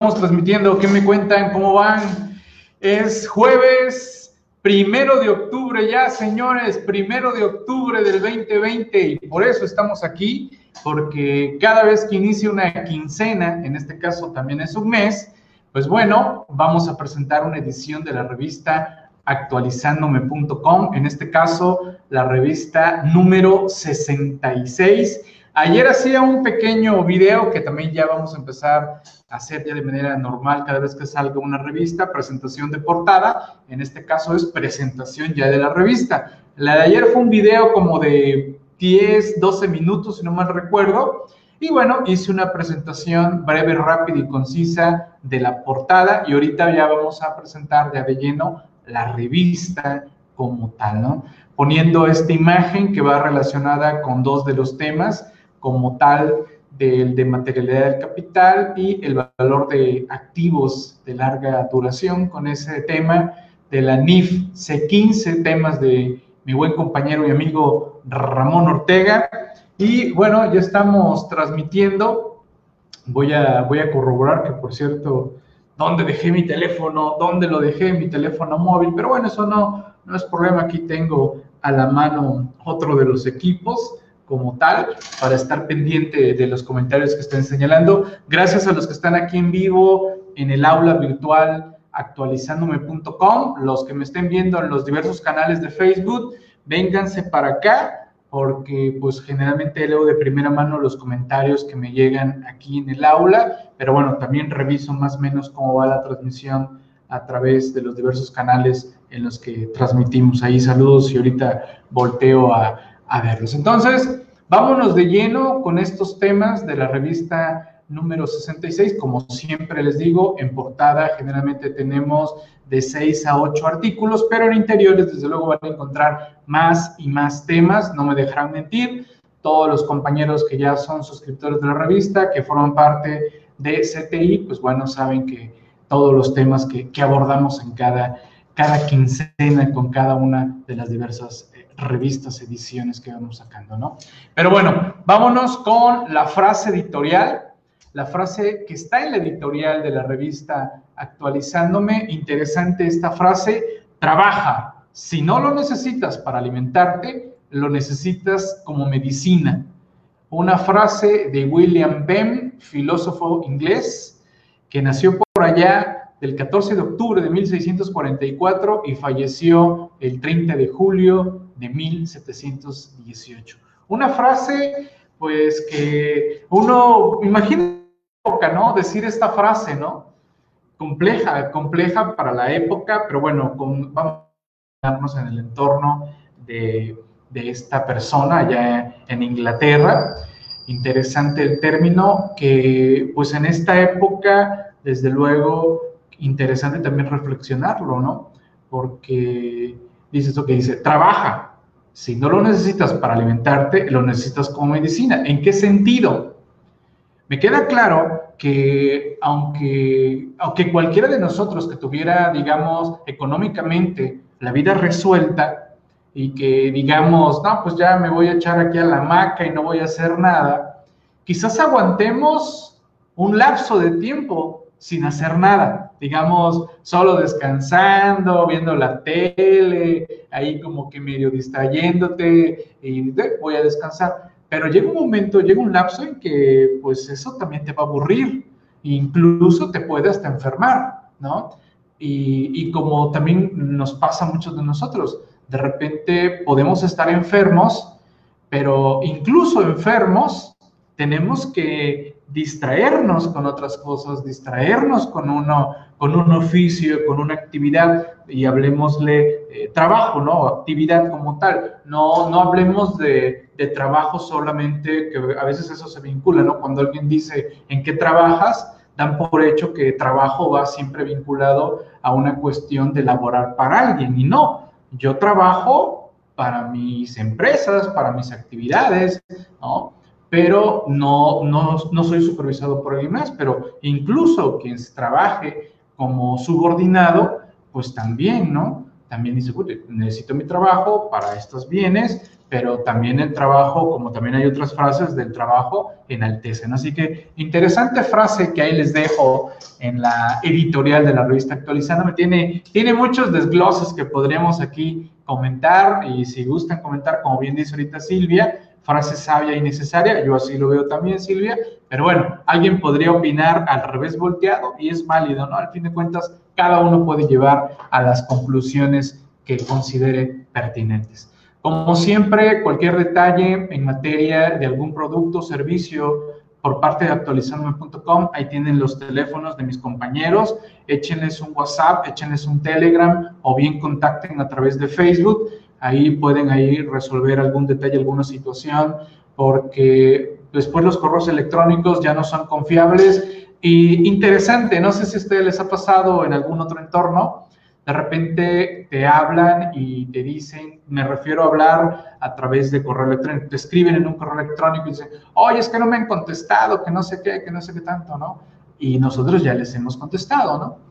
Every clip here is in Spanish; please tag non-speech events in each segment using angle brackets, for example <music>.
Transmitiendo, ¿qué me cuentan? ¿Cómo van? Es jueves primero de octubre ya, señores, primero de octubre del 2020 y por eso estamos aquí, porque cada vez que inicia una quincena, en este caso también es un mes, pues bueno, vamos a presentar una edición de la revista actualizándome.com, en este caso la revista número 66 Ayer hacía un pequeño video que también ya vamos a empezar a hacer ya de manera normal cada vez que salga una revista, presentación de portada. En este caso es presentación ya de la revista. La de ayer fue un video como de 10, 12 minutos, si no mal recuerdo. Y bueno, hice una presentación breve, rápida y concisa de la portada y ahorita ya vamos a presentar ya de lleno la revista como tal, ¿no? Poniendo esta imagen que va relacionada con dos de los temas como tal del de materialidad del capital y el valor de activos de larga duración con ese tema de la NIF C15, temas de mi buen compañero y amigo Ramón Ortega. Y bueno, ya estamos transmitiendo. Voy a, voy a corroborar que, por cierto, dónde dejé mi teléfono, dónde lo dejé, mi teléfono móvil. Pero bueno, eso no, no es problema. Aquí tengo a la mano otro de los equipos como tal para estar pendiente de los comentarios que estén señalando. Gracias a los que están aquí en vivo en el aula virtual actualizándome.com, los que me estén viendo en los diversos canales de Facebook, vénganse para acá porque pues generalmente leo de primera mano los comentarios que me llegan aquí en el aula, pero bueno, también reviso más o menos cómo va la transmisión a través de los diversos canales en los que transmitimos. Ahí saludos y ahorita volteo a, a verlos. Entonces, vámonos de lleno con estos temas de la revista número 66. Como siempre les digo, en portada generalmente tenemos de 6 a 8 artículos, pero en interiores desde luego van a encontrar más y más temas, no me dejarán mentir. Todos los compañeros que ya son suscriptores de la revista, que forman parte de CTI, pues bueno, saben que todos los temas que, que abordamos en cada, cada quincena con cada una de las diversas revistas, ediciones que vamos sacando, ¿no? Pero bueno, vámonos con la frase editorial, la frase que está en la editorial de la revista Actualizándome. Interesante esta frase, trabaja. Si no lo necesitas para alimentarte, lo necesitas como medicina. Una frase de William Bem, filósofo inglés, que nació por allá del 14 de octubre de 1644 y falleció el 30 de julio de 1718. Una frase, pues que uno imagina época, ¿no? Decir esta frase, ¿no? Compleja, compleja para la época, pero bueno, vamos a vernos en el entorno de, de esta persona allá en Inglaterra. Interesante el término que, pues en esta época, desde luego, interesante también reflexionarlo, ¿no? Porque dice eso que dice, trabaja. Si no lo necesitas para alimentarte, lo necesitas como medicina. ¿En qué sentido? Me queda claro que aunque, aunque cualquiera de nosotros que tuviera, digamos, económicamente la vida resuelta y que digamos, no, pues ya me voy a echar aquí a la hamaca y no voy a hacer nada, quizás aguantemos un lapso de tiempo sin hacer nada, digamos, solo descansando, viendo la tele, ahí como que medio distrayéndote y voy a descansar. Pero llega un momento, llega un lapso en que pues eso también te va a aburrir, incluso te puede hasta enfermar, ¿no? Y, y como también nos pasa a muchos de nosotros, de repente podemos estar enfermos, pero incluso enfermos tenemos que distraernos con otras cosas, distraernos con, uno, con un oficio, con una actividad, y hablemosle eh, trabajo, ¿no? Actividad como tal. No, no hablemos de, de, trabajo solamente, que a veces eso se vincula, ¿no? Cuando alguien dice en qué trabajas, dan por hecho que trabajo va siempre vinculado a una cuestión de laborar para alguien, y no. Yo trabajo para mis empresas, para mis actividades, ¿no? Pero no, no, no soy supervisado por alguien más, pero incluso quien trabaje como subordinado, pues también, ¿no? También dice, necesito mi trabajo para estos bienes, pero también el trabajo, como también hay otras frases del trabajo, enaltecen. Así que interesante frase que ahí les dejo en la editorial de la revista Actualizándome. Tiene, tiene muchos desgloses que podríamos aquí comentar y si gustan comentar, como bien dice ahorita Silvia, frase sabia y necesaria, yo así lo veo también Silvia, pero bueno, alguien podría opinar al revés volteado y es válido, ¿no? Al fin de cuentas, cada uno puede llevar a las conclusiones que considere pertinentes. Como siempre, cualquier detalle en materia de algún producto o servicio por parte de actualizarme.com, ahí tienen los teléfonos de mis compañeros, échenles un WhatsApp, échenles un Telegram o bien contacten a través de Facebook, ahí pueden ahí resolver algún detalle, alguna situación, porque después los correos electrónicos ya no son confiables. Y interesante, no sé si a ustedes les ha pasado en algún otro entorno, de repente te hablan y te dicen, me refiero a hablar a través de correo electrónico, te escriben en un correo electrónico y dicen, oye, es que no me han contestado, que no sé qué, que no sé qué tanto, ¿no? Y nosotros ya les hemos contestado, ¿no?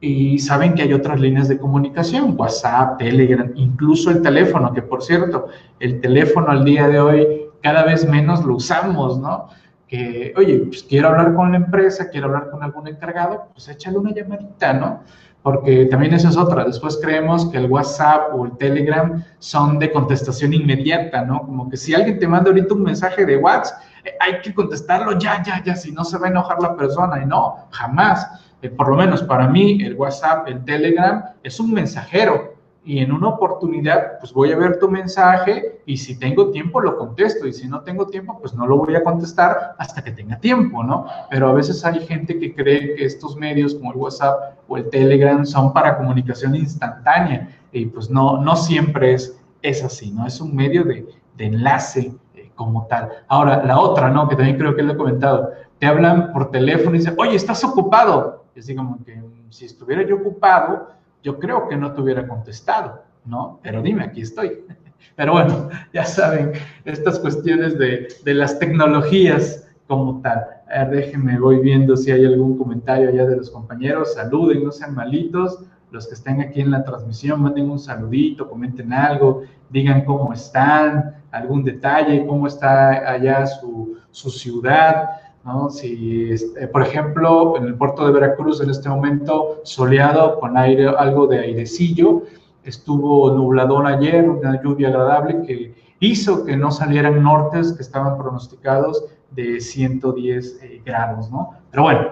Y saben que hay otras líneas de comunicación, WhatsApp, Telegram, incluso el teléfono, que por cierto, el teléfono al día de hoy cada vez menos lo usamos, ¿no? Que, oye, pues quiero hablar con la empresa, quiero hablar con algún encargado, pues échale una llamadita, ¿no? porque también eso es otra. Después creemos que el WhatsApp o el Telegram son de contestación inmediata, ¿no? Como que si alguien te manda ahorita un mensaje de WhatsApp, eh, hay que contestarlo ya, ya, ya, si no se va a enojar la persona. Y no, jamás. Eh, por lo menos para mí, el WhatsApp, el Telegram, es un mensajero y en una oportunidad, pues voy a ver tu mensaje y si tengo tiempo lo contesto y si no tengo tiempo, pues no lo voy a contestar hasta que tenga tiempo, ¿no? Pero a veces hay gente que cree que estos medios como el WhatsApp o el Telegram son para comunicación instantánea y pues no, no siempre es, es así, ¿no? Es un medio de, de enlace eh, como tal. Ahora, la otra, ¿no? Que también creo que lo he comentado, te hablan por teléfono y dicen, oye, ¿estás ocupado? Y así como que si estuviera yo ocupado, yo creo que no te hubiera contestado, ¿no? Pero dime, aquí estoy. <laughs> Pero bueno, ya saben, estas cuestiones de, de las tecnologías como tal. A ver, déjenme, voy viendo si hay algún comentario ya de los compañeros. Saluden, no sean malitos. Los que estén aquí en la transmisión, manden un saludito, comenten algo, digan cómo están, algún detalle, cómo está allá su, su ciudad. ¿No? Si, este, por ejemplo, en el puerto de Veracruz en este momento soleado con aire, algo de airecillo, estuvo nubladón ayer, una lluvia agradable que hizo que no salieran nortes que estaban pronosticados de 110 eh, grados, ¿no? Pero bueno,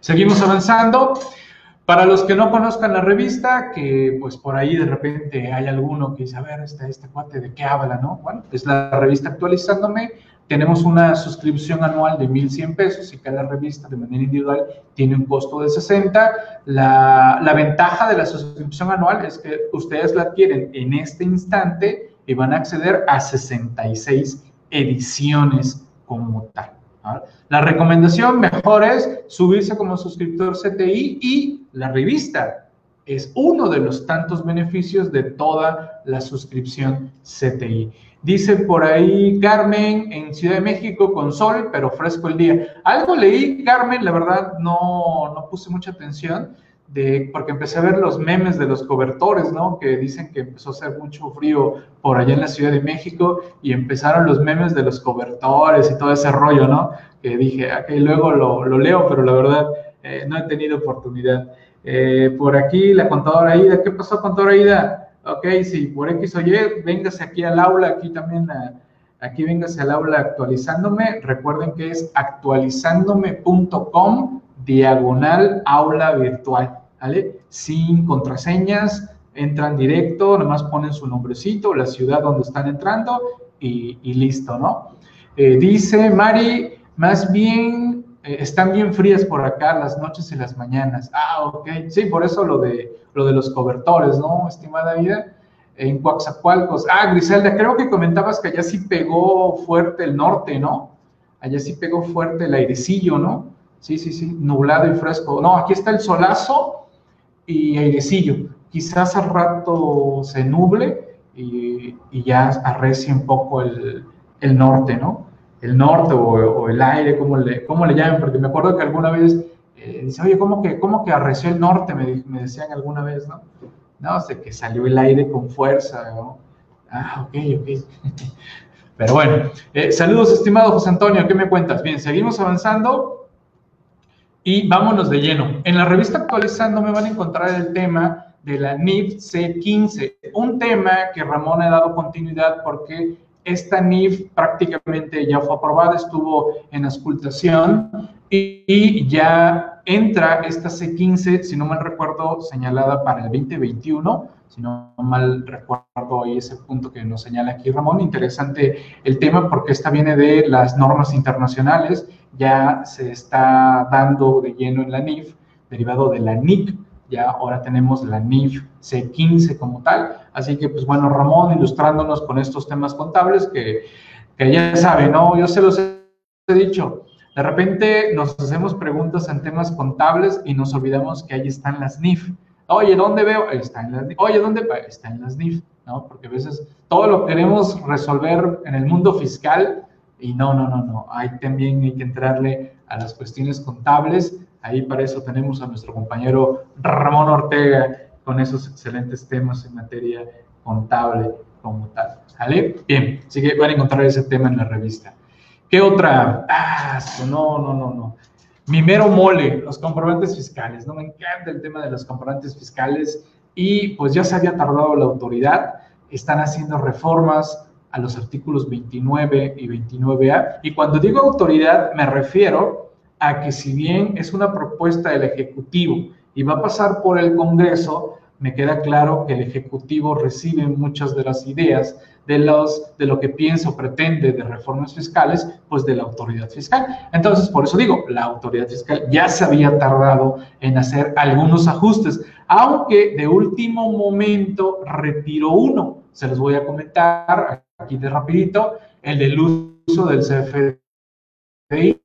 seguimos avanzando. Para los que no conozcan la revista, que pues por ahí de repente hay alguno que dice, a ver, este, este cuate de qué habla, ¿no? Bueno, es la revista actualizándome tenemos una suscripción anual de 1.100 pesos y cada revista de manera individual tiene un costo de 60. La, la, ventaja de la suscripción anual es que ustedes la adquieren en este instante y van a acceder a 66 ediciones como tal. La recomendación mejor es subirse como suscriptor CTI y la revista es uno de los tantos beneficios de toda la suscripción CTI. Dice por ahí Carmen en Ciudad de México con sol, pero fresco el día. Algo leí, Carmen, la verdad no, no puse mucha atención, porque empecé a ver los memes de los cobertores, ¿no? Que dicen que empezó a hacer mucho frío por allá en la Ciudad de México y empezaron los memes de los cobertores y todo ese rollo, ¿no? Que dije, ok, luego lo, lo leo, pero la verdad eh, no he tenido oportunidad. Eh, por aquí la contadora Ida, ¿qué pasó contadora Ida? Ok, si por X o Y, véngase aquí al aula, aquí también, aquí véngase al aula actualizándome. Recuerden que es actualizándome.com diagonal aula virtual, ¿vale? Sin contraseñas, entran directo, nomás ponen su nombrecito, la ciudad donde están entrando y, listo, ¿no? Eh, dice Mari, más bien eh, están bien frías por acá las noches y las mañanas. Ah, ok. Sí, por eso lo de, lo de los cobertores, ¿no, estimada vida? En Coaxacualcos. Ah, Griselda, creo que comentabas que allá sí pegó fuerte el norte, ¿no? Allá sí pegó fuerte el airecillo, ¿no? Sí, sí, sí, nublado y fresco. No, aquí está el solazo y airecillo. Quizás al rato se nuble y, ya arrecie un poco el, el norte, ¿no? El norte o, el aire, como le, cómo le llaman, porque me acuerdo que alguna vez eh, dice, oye, ¿cómo que, cómo que arreció el norte? Me, me decían alguna vez, ¿no? No, sé que salió el aire con fuerza, ¿no? Ah, ok, ok. <laughs> Pero bueno, eh, saludos estimado José Antonio, ¿qué me cuentas? Bien, seguimos avanzando y vámonos de lleno. En la revista Actualizando me van a encontrar el tema de la NIF C15, un tema que Ramón ha dado continuidad porque esta NIF prácticamente ya fue aprobada, estuvo en auscultación y, ya entra esta C15, si no mal recuerdo, señalada para el 2021, si no mal recuerdo ahí ese punto que nos señala aquí Ramón. Interesante el tema porque esta viene de las normas internacionales, ya se está dando de lleno en la NIF, derivado de la NIC, ya ahora tenemos la NIF C15 como tal. Así que, pues bueno, Ramón ilustrándonos con estos temas contables que, que ya saben, ¿no? Yo se los he dicho. De repente nos hacemos preguntas en temas contables y nos olvidamos que ahí están las NIF. Oye, ¿dónde veo? Está en las NIF. Oye, ¿dónde? Está en las NIF, ¿no? Porque a veces todo lo queremos resolver en el mundo fiscal y no, no, no, no. Ahí también hay que entrarle a las cuestiones contables Ahí para eso tenemos a nuestro compañero Ramón Ortega con esos excelentes temas en materia contable como tal. ¿Sale? Bien, así que van a encontrar ese tema en la revista. ¿Qué otra? Ah, no, no, no, no. Mi mero mole, los comprobantes fiscales. No me encanta el tema de los comprobantes fiscales y pues ya se había tardado la autoridad. Están haciendo reformas a los artículos 29 y 29A. Y cuando digo autoridad me refiero a que si bien es una propuesta del Ejecutivo y va a pasar por el Congreso, me queda claro que el Ejecutivo recibe muchas de las ideas de, los, de lo que piensa o pretende de reformas fiscales, pues de la autoridad fiscal. Entonces, por eso digo, la autoridad fiscal ya se había tardado en hacer algunos ajustes, aunque de último momento retiró uno. Se los voy a comentar aquí de rapidito, el del uso del CFDI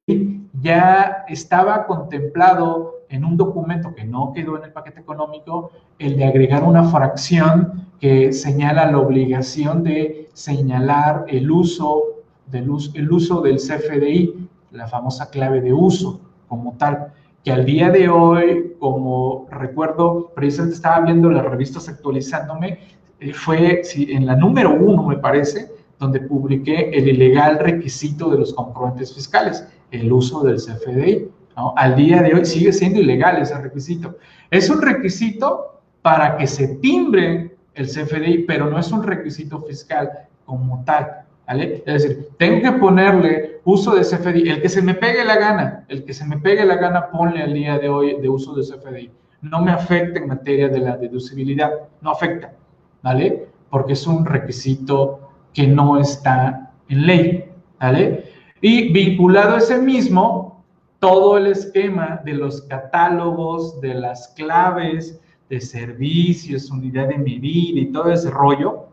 ya estaba contemplado en un documento que no quedó en el paquete económico el de agregar una fracción que señala la obligación de señalar el uso del, el uso del CFDI, la famosa clave de uso como tal, que al día de hoy, como recuerdo, precisamente estaba viendo las revistas actualizándome, eh, fue en la número uno, me parece, donde publiqué el ilegal requisito de los comprobantes fiscales el uso del CFDI. Al día de hoy sigue siendo ilegal ese requisito. Es un requisito para que se timbre el CFDI, pero no es un requisito fiscal como tal. ¿vale? Es decir, tengo que ponerle uso de CFDI, el que se me pegue la gana, el que se me pegue la gana, ponle al día de hoy de uso de CFDI. No me afecta en materia de la deducibilidad, no afecta, ¿vale? Porque es un requisito que no está en ley, ¿vale? Y vinculado a ese mismo, todo el esquema de los catálogos, de las claves, de servicios, unidad de medida y todo ese rollo,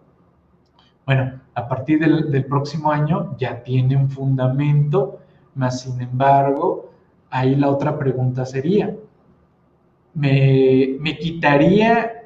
bueno, a partir del, próximo año ya tiene un fundamento, más sin embargo, ahí la otra pregunta sería, ¿me, me quitaría,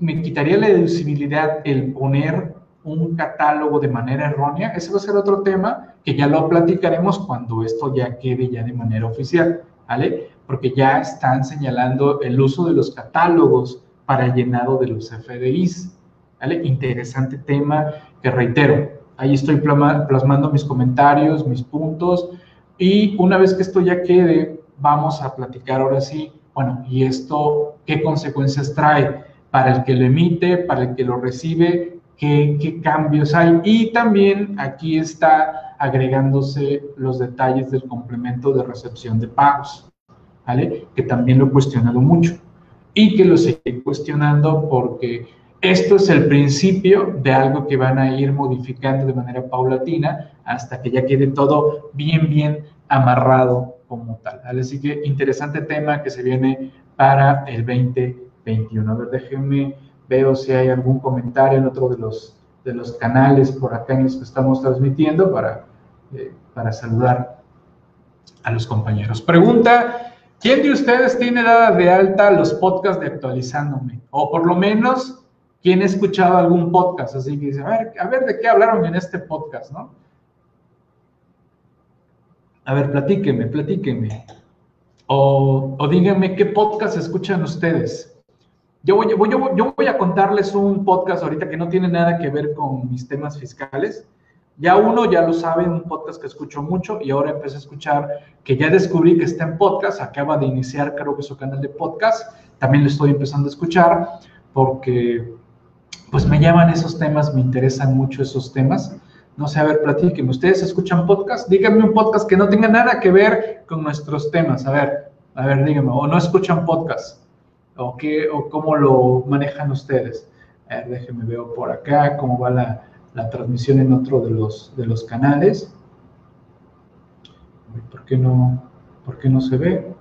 me quitaría la deducibilidad el poner un catálogo de manera errónea, ese va a ser otro tema que ya lo platicaremos cuando esto ya quede ya de manera oficial, ¿vale? Porque ya están señalando el uso de los catálogos para el llenado de los FDIs, ¿vale? Interesante tema que reitero, ahí estoy plasmando mis comentarios, mis puntos, y una vez que esto ya quede, vamos a platicar ahora sí, bueno, ¿y esto qué consecuencias trae para el que lo emite, para el que lo recibe qué, cambios hay. Y también aquí está agregándose los detalles del complemento de recepción de pagos, ¿vale? Que también lo he cuestionado mucho y que lo seguiré cuestionando porque esto es el principio de algo que van a ir modificando de manera paulatina hasta que ya quede todo bien, bien amarrado como tal. ¿vale? Así que interesante tema que se viene para el 2021. A ver, déjenme Veo si hay algún comentario en otro de los, de los canales por acá en los que estamos transmitiendo para, eh, para saludar a los compañeros. Pregunta, ¿quién de ustedes tiene dada de alta los podcasts de actualizándome? O por lo menos, ¿quién ha escuchado algún podcast? Así que dice, a ver, a ver de qué hablaron en este podcast, ¿no? A ver, platíquenme, platíquenme. O, o díganme qué podcast escuchan ustedes. Yo voy, a contarles un podcast ahorita que no tiene nada que ver con mis temas fiscales. Ya uno ya lo sabe, un podcast que escucho mucho y ahora empecé a escuchar que ya descubrí que está en podcast, acaba de iniciar creo que su canal de podcast, también lo estoy empezando a escuchar porque pues me llaman esos temas, me interesan mucho esos temas. No sé, a ver, platíquenme, ¿ustedes escuchan podcast? Díganme un podcast que no tenga nada que ver con nuestros temas, a ver, a ver, díganme, o no escuchan podcast, o, qué, o cómo lo manejan ustedes. Ver, déjenme ver por acá cómo va la, la transmisión en otro de los, de los canales. ¿Por qué no, por qué no se ve?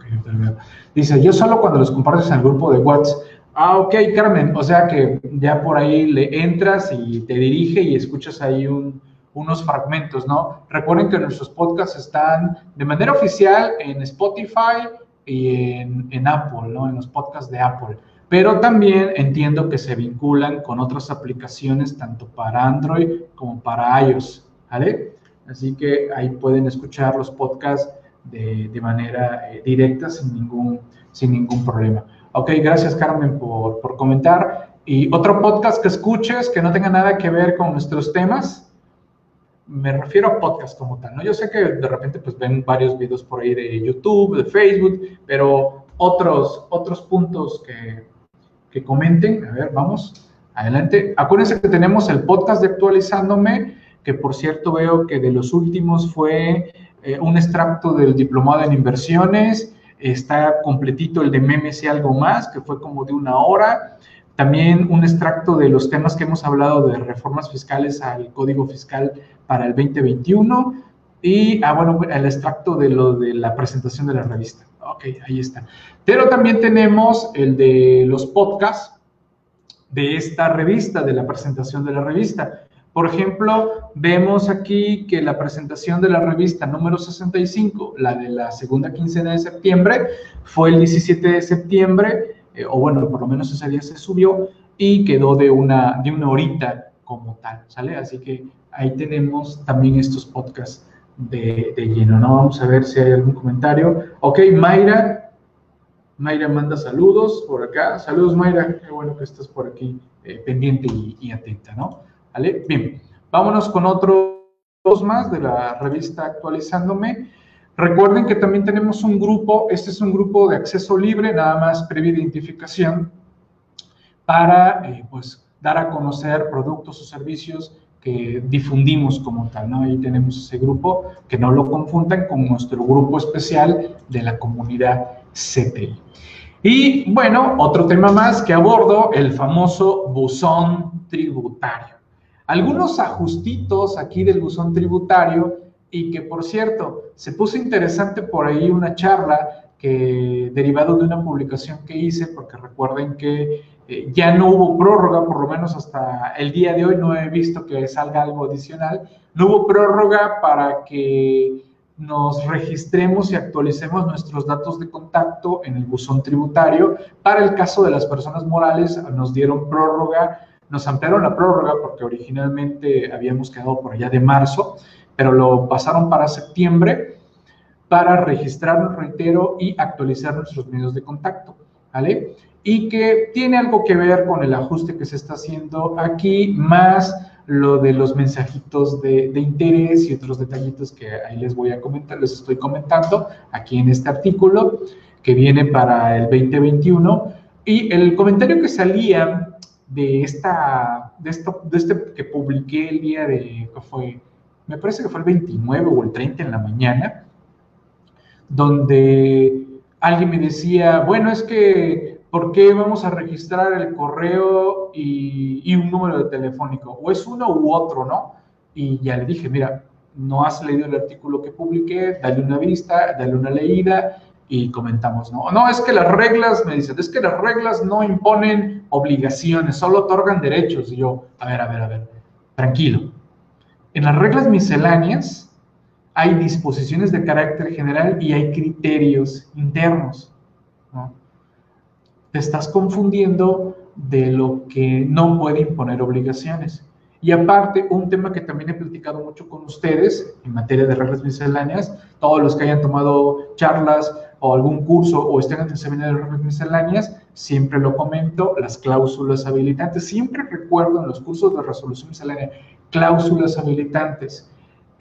Dice, yo solo cuando los compartes en el grupo de WhatsApp. Ah, ok, Carmen. O sea que ya por ahí le entras y te dirige y escuchas ahí unos fragmentos, ¿no? Recuerden que nuestros podcasts están de manera oficial en Spotify y en, en Apple, ¿no? En los podcasts de Apple pero también entiendo que se vinculan con otras aplicaciones tanto para Android como para iOS, ¿vale? Así que ahí pueden escuchar los podcasts de, de manera eh, directa sin ningún, sin ningún problema. Ok, gracias Carmen por, por comentar. Y otro podcast que escuches que no tenga nada que ver con nuestros temas, me refiero a podcast como tal, ¿no? Yo sé que de repente pues ven varios videos por ahí de YouTube, de Facebook, pero otros, otros puntos que, que comenten. A ver, vamos adelante. Acuérdense que tenemos el podcast de Actualizándome, que por cierto veo que de los últimos fue eh, un extracto del diplomado en inversiones. Está completito el de memes y algo más, que fue como de una hora. También un extracto de los temas que hemos hablado de reformas fiscales al Código Fiscal para el 2021. Y, ah, bueno, el extracto de lo de la presentación de la revista. Ok, ahí está. Pero también tenemos el de los podcasts de esta revista, de la presentación de la revista. Por ejemplo, vemos aquí que la presentación de la revista número 65, la de la segunda quincena de septiembre, fue el 17 de septiembre, eh, o bueno, por lo menos ese día se subió y quedó de una, de una horita como tal, ¿sale? Así que ahí tenemos también estos podcasts de, lleno, ¿no? Vamos a ver si hay algún comentario. Ok, Mayra. Mayra manda saludos por acá. Saludos, Mayra. Qué bueno que estás por aquí eh, pendiente y, atenta, ¿no? ¿Vale? Bien, vámonos con otros más de la revista Actualizándome. Recuerden que también tenemos un grupo, este es un grupo de acceso libre, nada más previa identificación, para eh, pues dar a conocer productos o servicios que difundimos como tal, ¿no? Ahí tenemos ese grupo, que no lo confundan con nuestro grupo especial de la comunidad CTI. Y bueno, otro tema más que abordo, el famoso buzón tributario. Algunos ajustitos aquí del buzón tributario y que por cierto, se puso interesante por ahí una charla que derivado de una publicación que hice, porque recuerden que eh, ya no hubo prórroga, por lo menos hasta el día de hoy no he visto que salga algo adicional. No hubo prórroga para que nos registremos y actualicemos nuestros datos de contacto en el buzón tributario. Para el caso de las personas morales, nos dieron prórroga, nos ampliaron la prórroga porque originalmente habíamos quedado por allá de marzo, pero lo pasaron para septiembre para registrarnos, reitero, y actualizar nuestros medios de contacto. ¿Vale? y que tiene algo que ver con el ajuste que se está haciendo aquí, más lo de los mensajitos de, interés y otros detallitos que ahí les voy a comentar, les estoy comentando aquí en este artículo que viene para el 2021. Y el comentario que salía de esta, de esto, de este que publiqué el día de, que fue, me parece que fue el 29 o el 30 en la mañana, donde alguien me decía, bueno, es que ¿por qué vamos a registrar el correo y, un número de telefónico? O es uno u otro, ¿no? Y ya le dije, mira, no has leído el artículo que publiqué, dale una vista, dale una leída y comentamos, ¿no? No, es que las reglas, me dicen, es que las reglas no imponen obligaciones, solo otorgan derechos. Y yo, a ver, a ver, a ver, tranquilo. En las reglas misceláneas hay disposiciones de carácter general y hay criterios internos, ¿no? te estás confundiendo de lo que no puede imponer obligaciones. Y aparte, un tema que también he platicado mucho con ustedes en materia de reglas misceláneas, todos los que hayan tomado charlas o algún curso o estén en el seminario de reglas misceláneas, siempre lo comento, las cláusulas habilitantes. Siempre recuerdo en los cursos de resolución miscelánea, cláusulas habilitantes.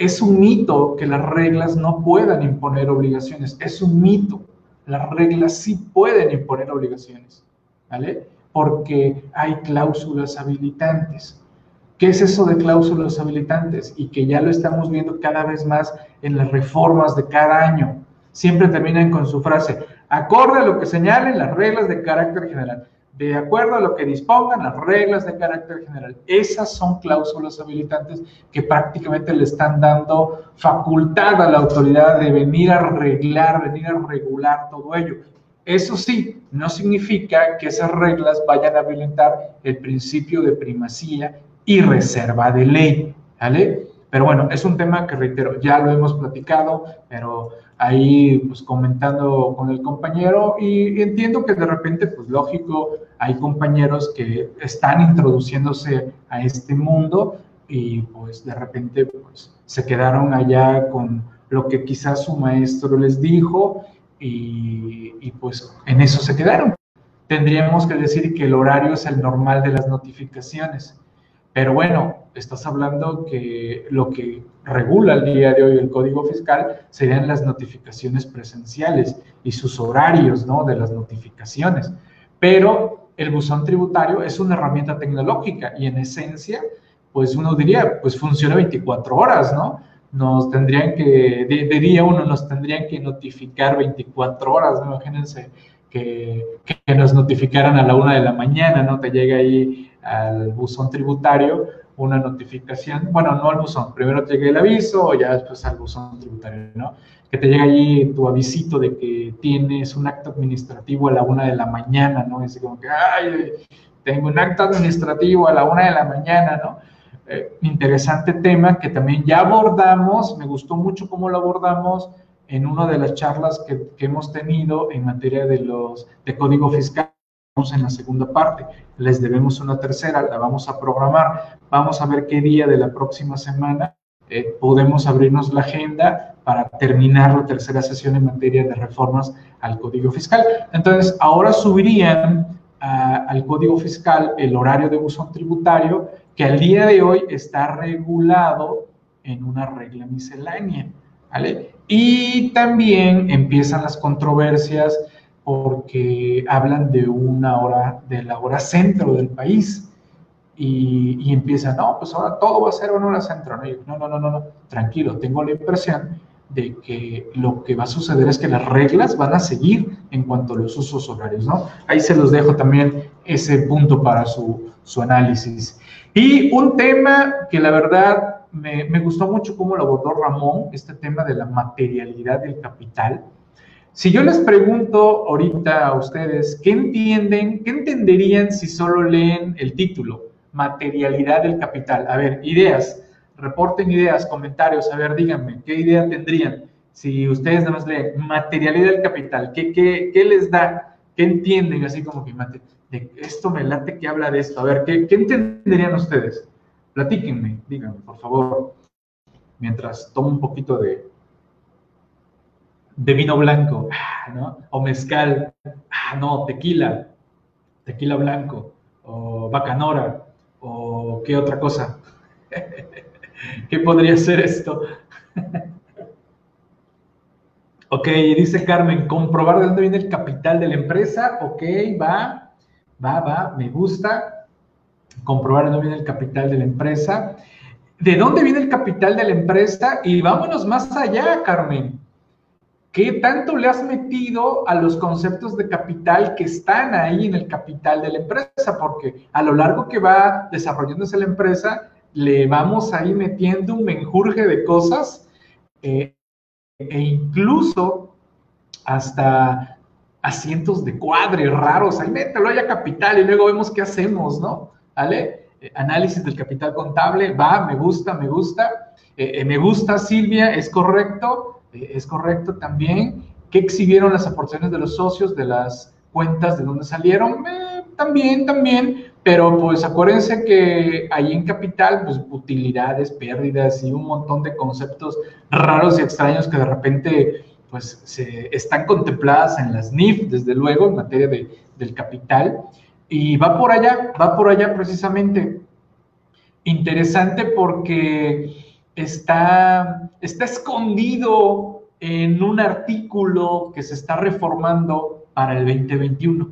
Es un mito que las reglas no puedan imponer obligaciones. Es un mito. Las reglas sí pueden imponer obligaciones, ¿vale? Porque hay cláusulas habilitantes. ¿Qué es eso de cláusulas habilitantes? Y que ya lo estamos viendo cada vez más en las reformas de cada año. Siempre terminan con su frase, acorde a lo que señalen las reglas de carácter general, de acuerdo a lo que dispongan las reglas de carácter general. Esas son cláusulas habilitantes que prácticamente le están dando facultad a la autoridad de venir a arreglar, venir a regular todo ello. Eso sí, no significa que esas reglas vayan a violentar el principio de primacía y reserva de ley, ¿vale? Pero bueno, es un tema que reitero, ya lo hemos platicado, pero ahí pues comentando con el compañero y, entiendo que de repente, pues lógico, hay compañeros que están introduciéndose a este mundo y pues de repente pues se quedaron allá con lo que quizás su maestro les dijo y, y pues en eso se quedaron. Tendríamos que decir que el horario es el normal de las notificaciones pero bueno, estás hablando que lo que regula el día de hoy el Código Fiscal serían las notificaciones presenciales y sus horarios ¿no? de las notificaciones. Pero el buzón tributario es una herramienta tecnológica y en esencia, pues uno diría, pues funciona 24 horas, ¿no? Nos tendrían que, de, día uno nos tendrían que notificar 24 horas, ¿no? imagínense que, que, nos notificaran a la una de la mañana, ¿no? Te llega ahí al buzón tributario una notificación, bueno, no al buzón, primero te llega el aviso o ya después al buzón tributario, ¿no? Que te llega allí tu avisito de que tienes un acto administrativo a la una de la mañana, ¿no? Es como que, ay, tengo un acto administrativo a la una de la mañana, ¿no? Eh, interesante tema que también ya abordamos, me gustó mucho cómo lo abordamos en una de las charlas que, que hemos tenido en materia de los de código fiscal en la segunda parte. Les debemos una tercera, la vamos a programar. Vamos a ver qué día de la próxima semana eh, podemos abrirnos la agenda para terminar la tercera sesión en materia de reformas al Código Fiscal. Entonces, ahora subirían al Código Fiscal el horario de buzón tributario que al día de hoy está regulado en una regla miscelánea. ¿vale? Y también empiezan las controversias porque hablan de una hora, de la hora centro del país. Y, y empiezan, no, pues ahora todo va a ser una hora centro. No, no, no, no, no, tranquilo, tengo la impresión de que lo que va a suceder es que las reglas van a seguir en cuanto a los usos horarios, ¿no? Ahí se los dejo también ese punto para su, su análisis. Y un tema que la verdad me, me, gustó mucho cómo lo abordó Ramón, este tema de la materialidad del capital. Si yo les pregunto ahorita a ustedes, ¿qué entienden, qué entenderían si solo leen el título? Materialidad del capital. A ver, ideas, reporten ideas, comentarios, a ver, díganme, ¿qué idea tendrían? Si ustedes nada más leen materialidad del capital, ¿qué, qué, qué les da? ¿Qué entienden? Así como que de esto me late que habla de esto. A ver, ¿qué, qué entenderían ustedes? Platíquenme, díganme, por favor, mientras tomo un poquito de, de vino blanco, ah, ¿no? O mezcal, ah, no, tequila, tequila blanco, o bacanora, o qué otra cosa. <laughs> ¿Qué podría ser esto? <laughs> ok, dice Carmen, comprobar de dónde viene el capital de la empresa. Ok, va, va, va, me gusta. Comprobar de dónde viene el capital de la empresa. ¿De dónde viene el capital de la empresa? Y vámonos más allá, Carmen. ¿Qué tanto le has metido a los conceptos de capital que están ahí en el capital de la empresa? Porque a lo largo que va desarrollándose la empresa, le vamos ahí metiendo un menjurje de cosas eh, e incluso hasta asientos de cuadres raros. Ahí mételo a capital y luego vemos qué hacemos, ¿no? ¿Vale? Eh, análisis del capital contable, va, me gusta, me gusta. Eh, me gusta, Silvia, es correcto es correcto también. ¿Qué exhibieron las aportaciones de los socios de las cuentas de dónde salieron? Eh, también, también, pero pues acuérdense que ahí en capital, pues utilidades, pérdidas y un montón de conceptos raros y extraños que de repente pues se, están contempladas en las NIF, desde luego, en materia de, del capital, y va por allá, va por allá precisamente. Interesante porque está, está escondido en un artículo que se está reformando para el 2021.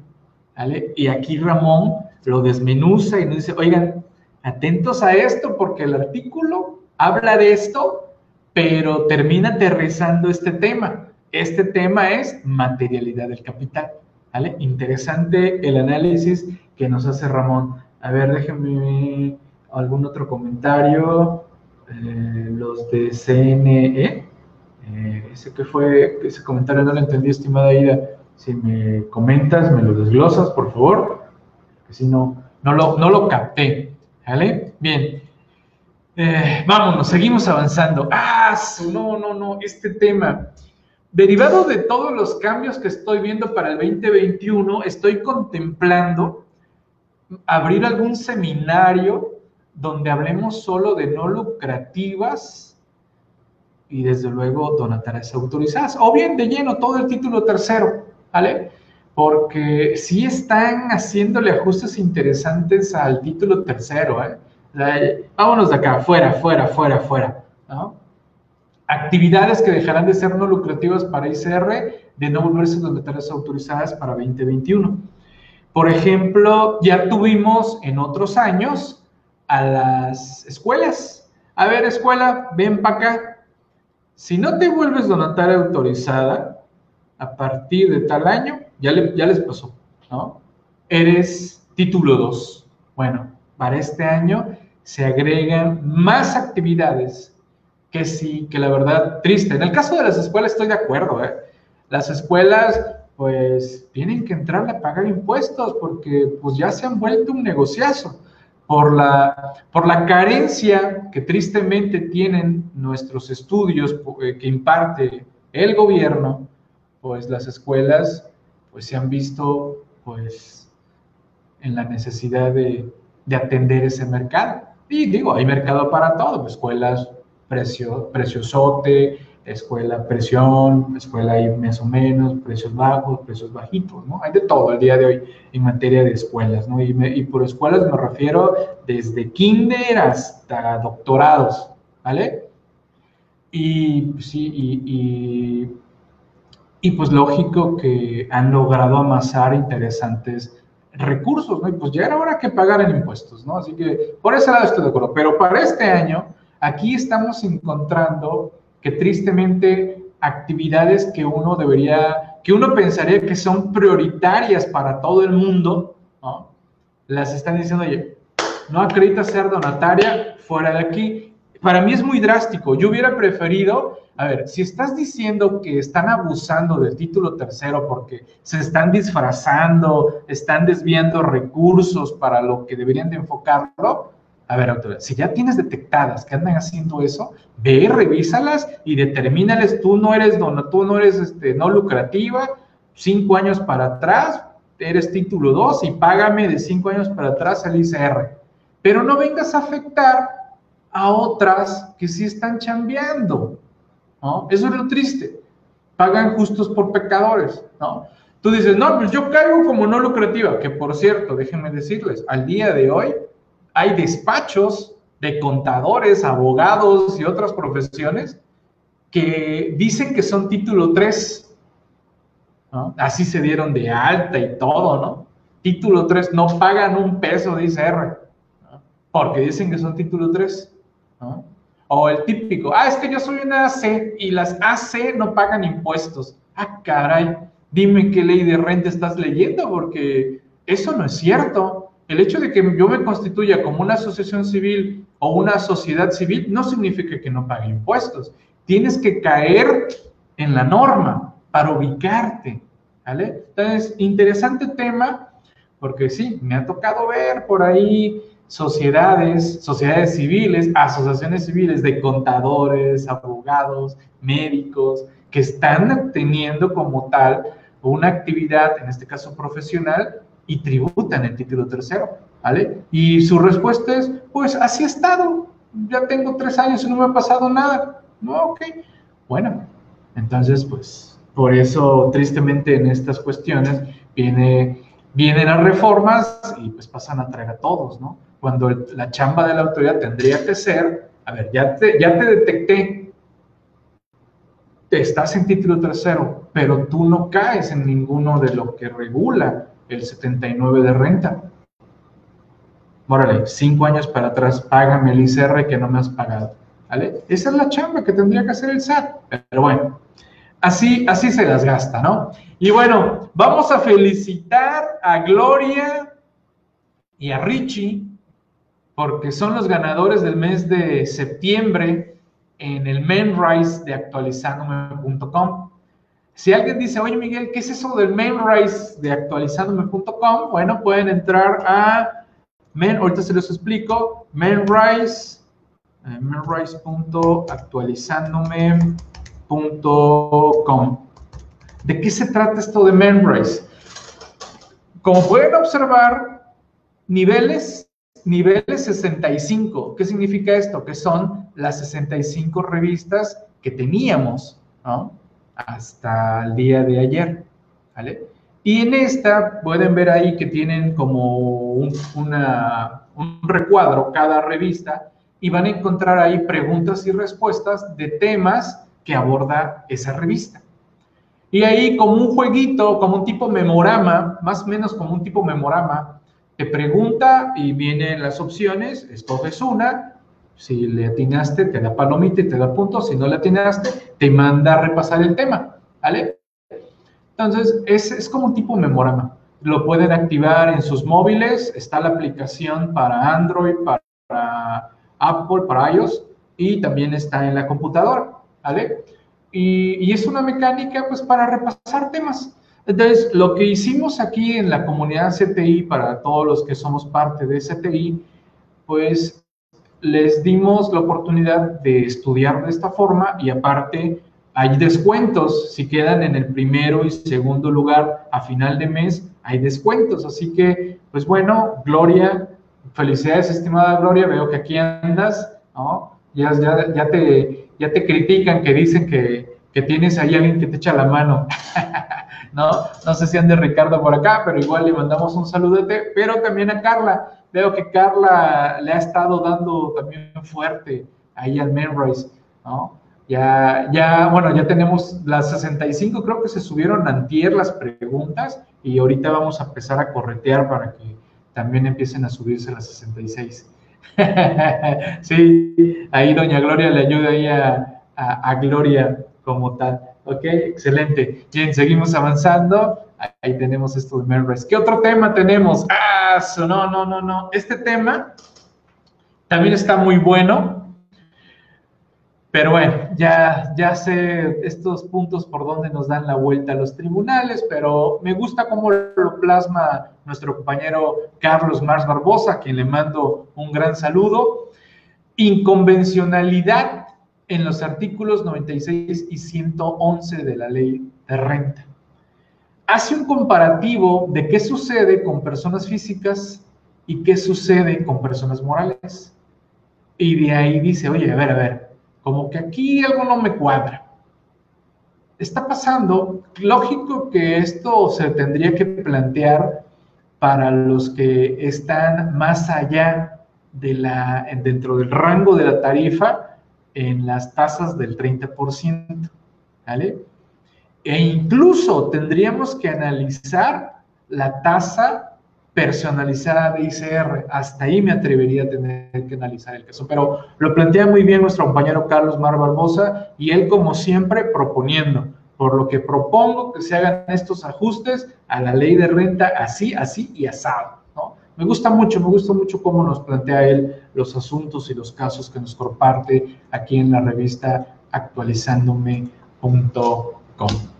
¿vale? Y aquí Ramón lo desmenuza y nos dice, oigan, atentos a esto porque el artículo habla de esto, pero termina aterrizando este tema. Este tema es materialidad del capital. ¿vale? Interesante el análisis que nos hace Ramón. A ver, déjenme algún otro comentario. Eh, los de CNE. Eh, ese que fue, ese comentario no lo entendí, estimada Ida. Si me comentas, me lo desglosas, por favor. Que si no, no lo, no lo capté. ¿Vale? Bien. Eh, vámonos, seguimos avanzando. Ah, no, no, no, este tema. Derivado de todos los cambios que estoy viendo para el 2021, estoy contemplando abrir algún seminario donde hablemos solo de no lucrativas y desde luego donatarias autorizadas, o bien de lleno todo el título tercero, ¿vale? Porque sí están haciéndole ajustes interesantes al título tercero, ¿eh? vámonos de acá, fuera, fuera, fuera, fuera. Actividades que dejarán de ser no lucrativas para ICR, de no volverse donatarias autorizadas para 2021. Por ejemplo, ya tuvimos en otros años a las escuelas. A ver, escuela, ven para acá. Si no te vuelves donataria autorizada, a partir de tal año, ya, ya les pasó, ¿no? Eres título 2. Bueno, para este año se agregan más actividades que sí, que la verdad, triste. En el caso de las escuelas estoy de acuerdo, ¿eh? Las escuelas, pues, tienen que entrar a pagar impuestos porque, pues, ya se han vuelto un negociazo por la, por la carencia que tristemente tienen nuestros estudios eh, que imparte el gobierno, pues las escuelas pues se han visto pues en la necesidad de, de atender ese mercado. Y digo, hay mercado para todo, escuelas precio, preciosote, escuela presión, escuela ahí más o menos, precios bajos, precios bajitos, ¿no? Hay de todo el día de hoy en materia de escuelas, ¿no? Y, y por escuelas me refiero desde kinder hasta doctorados, ¿vale? Y sí, y, y, y, pues lógico que han logrado amasar interesantes recursos, ¿no? Y pues ya era hora que pagaran impuestos, ¿no? Así que por ese lado estoy de acuerdo. Pero para este año, aquí estamos encontrando tristemente actividades que uno debería, que uno pensaría que son prioritarias para todo el mundo, ¿no? las están diciendo, oye, no acredita ser donataria fuera de aquí. Para mí es muy drástico. Yo hubiera preferido, a ver, si estás diciendo que están abusando del título tercero porque se están disfrazando, están desviando recursos para lo que deberían de enfocarlo, a ver, autoridad, si ya tienes detectadas que andan haciendo eso, ve, revísalas y determínales, tú no eres, no, tú no eres este, no lucrativa, cinco años para atrás, eres título 2 y págame de cinco años para atrás el ICR. Pero no vengas a afectar a otras que sí están chambeando, ¿no? Eso es lo triste. Pagan justos por pecadores, ¿no? Tú dices, no, pues yo caigo como no lucrativa, que por cierto, déjenme decirles, al día de hoy, hay despachos de contadores, abogados y otras profesiones que dicen que son título 3. Así se dieron de alta y todo, ¿no? Título 3, no pagan un peso dice R, porque dicen que son título 3. O el típico, ah, es que yo soy una AC y las AC no pagan impuestos. Ah, caray, dime qué ley de renta estás leyendo, porque eso no es cierto el hecho de que yo me constituya como una asociación civil o una sociedad civil no significa que no pague impuestos. Tienes que caer en la norma para ubicarte. ¿vale? Entonces, interesante tema, porque sí, me ha tocado ver por ahí sociedades, sociedades civiles, asociaciones civiles de contadores, abogados, médicos, que están teniendo como tal una actividad, en este caso profesional, y tributan el título tercero, ¿vale? Y su respuesta es, pues así ha estado, ya tengo tres años y no me ha pasado nada. No, ok. Bueno, Entonces, pues, por eso, tristemente, en estas cuestiones viene, vienen las reformas y pues pasan a traer a todos, ¿no? Cuando la chamba de la autoridad tendría que ser, a ver, ya te, ya te detecté, te estás en título tercero, pero tú no caes en ninguno de lo que regula el 79 de renta. Órale, cinco años para atrás, págame el ICR que no me has pagado. ¿Vale? Esa es la chamba que tendría que hacer el SAT. Pero bueno, así, así se las gasta, ¿no? Y bueno, vamos a felicitar a Gloria y a Richie porque son los ganadores del mes de septiembre en el Menrise de actualizandome.com. Si alguien dice, oye Miguel, ¿qué es eso del Menrise de actualizandome.com? Bueno, pueden entrar a Men, ahorita se los explico, Menrise, eh. ¿De qué se trata esto de Menrise? Como pueden observar, niveles, niveles 65. ¿Qué significa esto? Que son las 65 revistas que teníamos hasta el día de ayer. ¿vale? Y en esta pueden ver ahí que tienen como un, recuadro cada revista y van a encontrar ahí preguntas y respuestas de temas que aborda esa revista. Y ahí como un jueguito, como un tipo memorama, más o menos como un tipo memorama, te pregunta y vienen las opciones, escoges una, si le atinaste te da palomita y te da puntos, si no le atinaste te manda a repasar el tema, ¿vale? Entonces, es, es como un tipo memorama. Lo pueden activar en sus móviles, está la aplicación para Android, para Apple, para iOS, y también está en la computadora, ¿vale? Y, y, es una mecánica, pues, para repasar temas. Entonces, lo que hicimos aquí en la comunidad CTI, para todos los que somos parte de CTI, pues, les dimos la oportunidad de estudiar de esta forma y aparte hay descuentos, si quedan en el primero y segundo lugar a final de mes, hay descuentos. Así que, pues bueno, Gloria, felicidades, estimada Gloria, veo que aquí andas, ¿no? Ya, ya, ya, te, ya te critican, que dicen que, que tienes ahí alguien que te echa la mano. <laughs> no, no sé si ande Ricardo por acá, pero igual le mandamos un saludete, pero también a Carla. Veo que Carla le ha estado dando también fuerte ahí al Menrise, ¿no? Ya, ya, bueno, ya tenemos las 65, creo que se subieron antier las preguntas y ahorita vamos a empezar a corretear para que también empiecen a subirse las 66. <laughs> sí, ahí doña Gloria le ayuda ahí a, a, Gloria como tal. Ok, excelente. Bien, seguimos avanzando. Ahí tenemos esto de. ¿Qué otro tema tenemos? Ah, no, no, no, no. Este tema también está muy bueno. Pero bueno, ya, ya sé estos puntos por donde nos dan la vuelta a los tribunales, pero me gusta cómo lo plasma nuestro compañero Carlos Mars Barbosa, a quien le mando un gran saludo. Inconvencionalidad en los artículos 96 y 111 de la ley de renta. Hace un comparativo de qué sucede con personas físicas y qué sucede con personas morales. Y de ahí dice, oye, a ver, a ver, como que aquí algo no me cuadra. Está pasando, lógico que esto se tendría que plantear para los que están más allá de la, dentro del rango de la tarifa en las tasas del 30%, ¿vale? E incluso tendríamos que analizar la tasa personalizada de ICR. Hasta ahí me atrevería a tener que analizar el caso. Pero lo plantea muy bien nuestro compañero Carlos Mar Barbosa y él, como siempre, proponiendo. Por lo que propongo que se hagan estos ajustes a la ley de renta así, así y asado. ¿no? Me gusta mucho, me gusta mucho cómo nos plantea él los asuntos y los casos que nos comparte aquí en la revista actualizándome.com.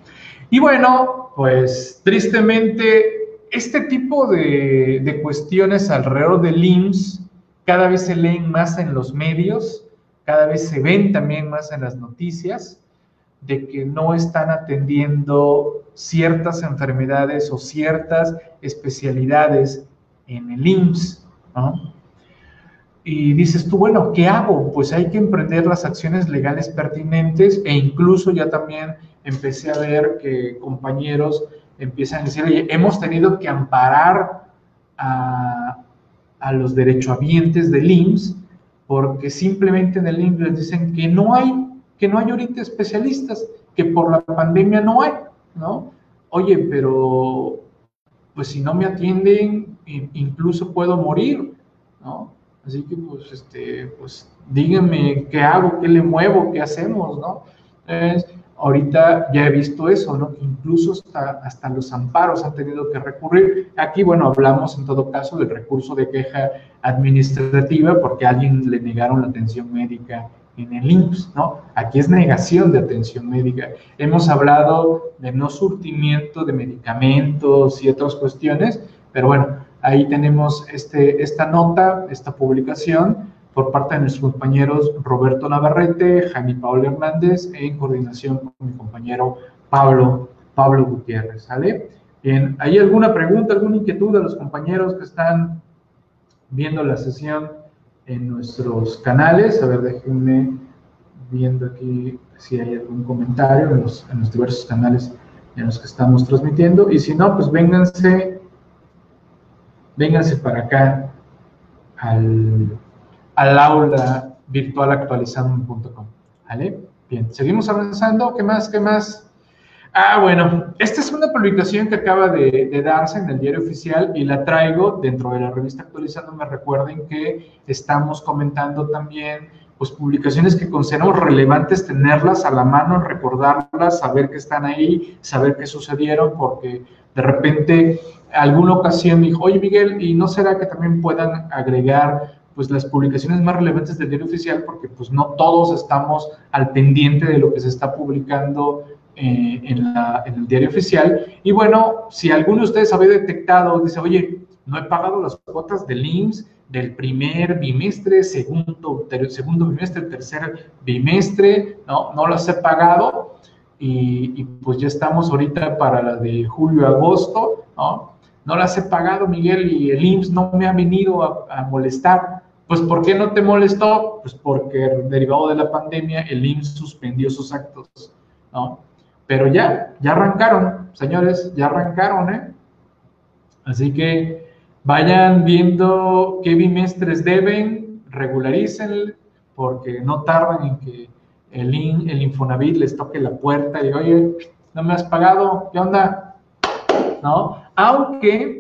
Y bueno, pues tristemente este tipo de, cuestiones alrededor del IMSS cada vez se leen más en los medios, cada vez se ven también más en las noticias, de que no están atendiendo ciertas enfermedades o ciertas especialidades en el IMSS. y dices tú, bueno, ¿qué hago? Pues hay que emprender las acciones legales pertinentes e incluso ya también empecé a ver que compañeros empiezan a decir, oye, hemos tenido que amparar a, a los derechohabientes del IMSS porque simplemente en el IMSS les dicen que no hay, que no hay ahorita especialistas, que por la pandemia no hay, ¿no? Oye, pero pues si no me atienden, incluso puedo morir, ¿no? Así que, pues, este, pues, díganme qué hago, qué le muevo, qué hacemos, ¿no? Entonces, ahorita ya he visto eso, ¿no? Incluso hasta, hasta los amparos han tenido que recurrir. Aquí, bueno, hablamos en todo caso del recurso de queja administrativa porque a alguien le negaron la atención médica en el IMSS, ¿no? Aquí es negación de atención médica. Hemos hablado de no surtimiento de medicamentos y otras cuestiones, pero bueno, ahí tenemos este, esta nota, esta publicación por parte de nuestros compañeros Roberto Navarrete, Jaime Pablo Hernández, en coordinación con mi compañero Pablo, Pablo Gutiérrez, ¿sale? ¿hay alguna pregunta, alguna inquietud de los compañeros que están viendo la sesión en nuestros canales? A ver, déjenme viendo aquí si hay algún comentario en los, en los diversos canales en los que estamos transmitiendo. Y si no, pues vénganse vénganse para acá al, al aula virtual actualizando.com. ¿Vale? Bien, seguimos avanzando. ¿Qué más? ¿Qué más? Ah, bueno, esta es una publicación que acaba de, darse en el diario oficial y la traigo dentro de la revista Actualizando. Me recuerden que estamos comentando también pues publicaciones que consideramos relevantes tenerlas a la mano, recordarlas, saber que están ahí, saber qué sucedieron, porque de repente alguna ocasión dijo, oye Miguel, ¿y no será que también puedan agregar pues las publicaciones más relevantes del diario oficial? Porque pues no todos estamos al pendiente de lo que se está publicando eh, en, la, en, el diario oficial. Y bueno, si alguno de ustedes había detectado, dice, oye, no he pagado las cuotas del IMSS del primer bimestre, segundo, segundo bimestre, tercer bimestre, no, no las he pagado. Y, y, pues ya estamos ahorita para la de julio-agosto, ¿no? no las he pagado, Miguel, y el IMSS no me ha venido a, molestar. Pues, ¿por qué no te molestó? Pues porque derivado de la pandemia, el IMSS suspendió sus actos, ¿no? Pero ya, ya arrancaron, señores, ya arrancaron, ¿eh? Así que vayan viendo qué bimestres deben, regularicen, porque no tardan en que el, el Infonavit les toque la puerta y oye, no me has pagado, ¿qué onda? ¿No? Aunque,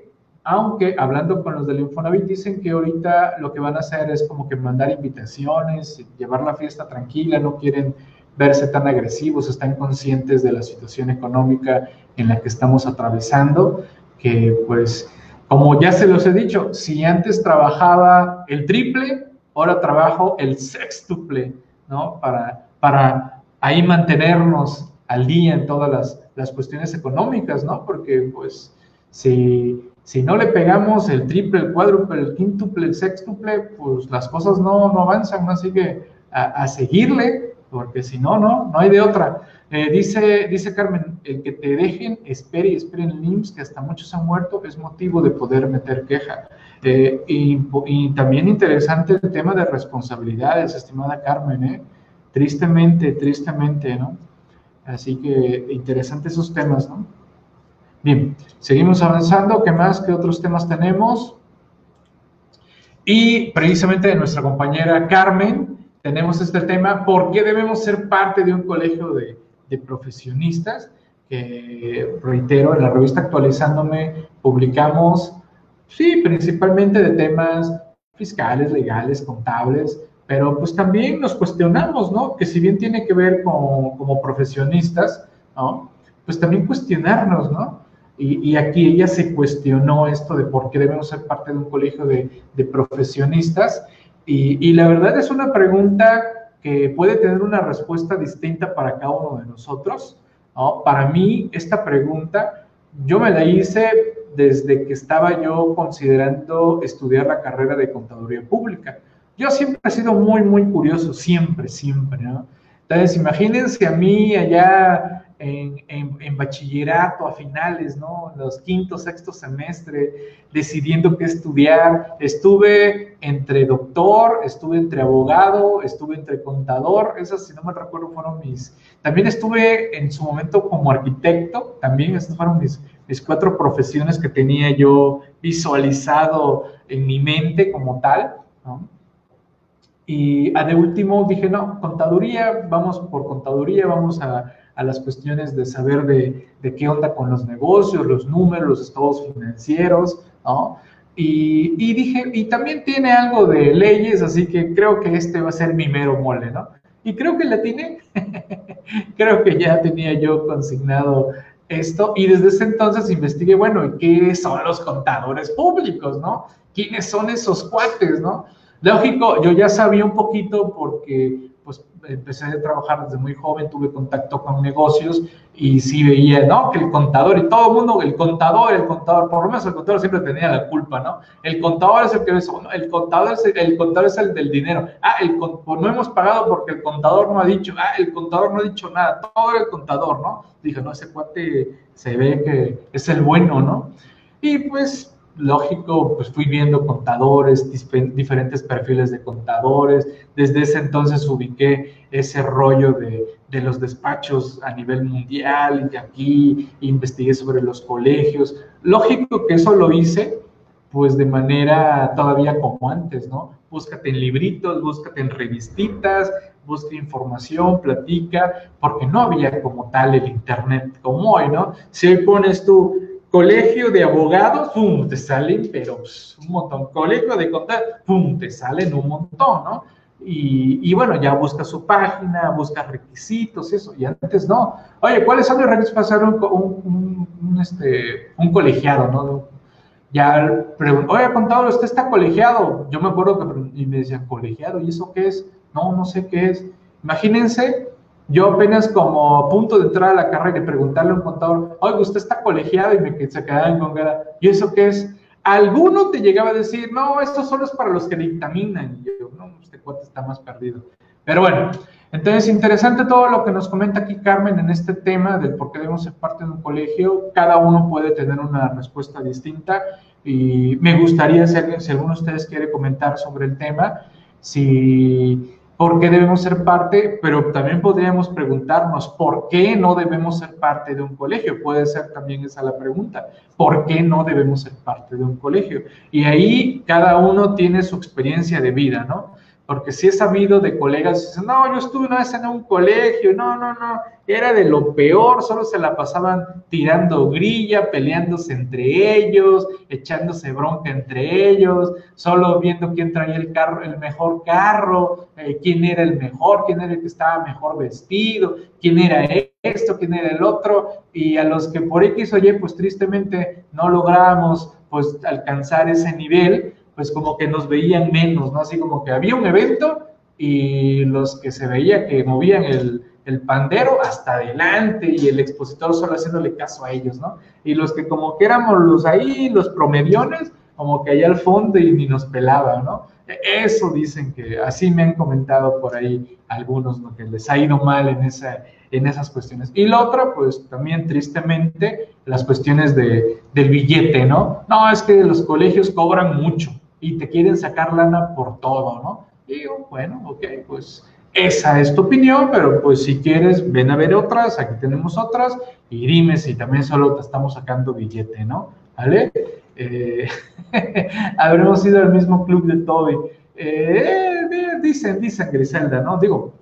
aunque hablando con los del Infonavit, dicen que ahorita lo que van a hacer es como que mandar invitaciones, llevar la fiesta tranquila, no quieren verse tan agresivos, están conscientes de la situación económica en la que estamos atravesando, que pues, como ya se los he dicho, si antes trabajaba el triple, ahora trabajo el sextuple, ¿no? Para, para ahí mantenernos al día en todas las, las cuestiones económicas, ¿no? Porque pues si, si no le pegamos el triple, el cuádruple, el quíntuple, el sextuple, pues las cosas no, no avanzan, así que a, a, seguirle, porque si no, no, no hay de otra. Eh, dice, dice Carmen, el que te dejen, espere y espere en IMSS, que hasta muchos han muerto, es motivo de poder meter queja. Eh, y, y, también interesante el tema de responsabilidades, estimada Carmen, ¿eh? Tristemente, tristemente, ¿no? Así que interesantes esos temas, ¿no? Bien, seguimos avanzando. ¿Qué más? ¿Qué otros temas tenemos? Y precisamente de nuestra compañera Carmen, tenemos este tema, ¿por qué debemos ser parte de un colegio de, profesionistas? Que, reitero, en la revista Actualizándome publicamos, sí, principalmente de temas fiscales, legales, contables, pero pues también nos cuestionamos, ¿no? Que si bien tiene que ver con, como profesionistas, ¿no? Pues también cuestionarnos, ¿no? Y, aquí ella se cuestionó esto de por qué debemos ser parte de un colegio de, profesionistas. Y, la verdad es una pregunta que puede tener una respuesta distinta para cada uno de nosotros. Para mí, esta pregunta, yo me la hice desde que estaba yo considerando estudiar la carrera de contaduría pública. Yo siempre he sido muy, muy curioso, siempre, siempre. Entonces, imagínense a mí allá en, en, bachillerato a finales, ¿no? Los quinto, sexto semestre, decidiendo qué estudiar. Estuve entre doctor, estuve entre abogado, estuve entre contador, esas, si no me recuerdo, fueron mis... También estuve en su momento como arquitecto, también esas fueron mis, mis cuatro profesiones que tenía yo visualizado en mi mente como tal, ¿no? Y a de último dije, no, contaduría, vamos por contaduría, vamos a, a las cuestiones de saber de, de, qué onda con los negocios, los números, los estados financieros, ¿no? Y, y, dije, y también tiene algo de leyes, así que creo que este va a ser mi mero mole, ¿no? Y creo que la <laughs> tiene, creo que ya tenía yo consignado esto y desde ese entonces investigué, bueno, ¿qué son los contadores públicos, no? ¿Quiénes son esos cuates, no? Lógico, yo ya sabía un poquito porque pues empecé a trabajar desde muy joven, tuve contacto con negocios y sí veía, ¿no? Que el contador y todo el mundo, el contador, el contador, por lo menos el contador siempre tenía la culpa, ¿no? El contador es el que eso, el contador es el, contador es el del dinero. Ah, el pues no hemos pagado porque el contador no ha dicho, ah, el contador no ha dicho nada, todo el contador, ¿no? Dije, no, ese cuate se ve que es el bueno, ¿no? Y pues lógico, pues fui viendo contadores, diferentes perfiles de contadores. Desde ese entonces ubiqué ese rollo de, de, los despachos a nivel mundial y aquí investigué sobre los colegios. Lógico que eso lo hice pues de manera todavía como antes, ¿no? Búscate en libritos, búscate en revistitas, busca información, platica, porque no había como tal el internet como hoy, ¿no? Si hoy pones tú Colegio de abogados, ¡pum! te salen, pero un montón. Colegio de contadores, ¡pum! te salen un montón, ¿no? Y, bueno, ya busca su página, busca requisitos, eso, y antes no. Oye, ¿cuáles son los requisitos para ser un, un, este, un colegiado, no? Ya pregunto, oye, contador, ¿usted está colegiado? Yo me acuerdo que y me decían, ¿colegiado? ¿Y eso qué es? No, no sé qué es. Imagínense yo apenas como punto de entrar a la carrera y preguntarle a un contador, oye, usted está colegiado y me se quedaba con ¿y eso qué es? Alguno te llegaba a decir, no, esto solo es para los que dictaminan. Y yo, no, este cuate está más perdido. Pero bueno, entonces interesante todo lo que nos comenta aquí Carmen en este tema del por qué debemos ser parte de un colegio. Cada uno puede tener una respuesta distinta y me gustaría, si, si alguno de ustedes quiere comentar sobre el tema, si por qué debemos ser parte, pero también podríamos preguntarnos por qué no debemos ser parte de un colegio. Puede ser también esa la pregunta. ¿Por qué no debemos ser parte de un colegio? Y ahí cada uno tiene su experiencia de vida, ¿no? Porque si he sabido de colegas dicen, no, yo estuve una vez en un colegio, no, no, no, era de lo peor, solo se la pasaban tirando grilla, peleándose entre ellos, echándose bronca entre ellos, solo viendo quién traía el carro, el mejor carro, eh, quién era el mejor, quién era el que estaba mejor vestido, quién era esto, quién era el otro, y a los que por X o Y, pues tristemente no lográbamos pues alcanzar ese nivel, pues como que nos veían menos, ¿no? Así como que había un evento y los que se veía que movían el, el pandero hasta adelante y el expositor solo haciéndole caso a ellos, ¿no? Y los que como que éramos los ahí, los promediones, como que allá al fondo y ni nos pelaba, ¿no? Eso dicen que así me han comentado por ahí algunos, ¿no? Que les ha ido mal en, esa, en esas cuestiones. Y la otra, pues también tristemente, las cuestiones de, del billete, ¿no? No, es que los colegios cobran mucho y te quieren sacar lana por todo, ¿no? Y digo, bueno, ok, pues esa es tu opinión, pero pues si quieres, ven a ver otras, aquí tenemos otras, y dime si también solo te estamos sacando billete, ¿no? ¿Vale? Eh, <laughs> habremos ido al mismo club de Toby. Eh, dicen, dicen Griselda, ¿no? Digo,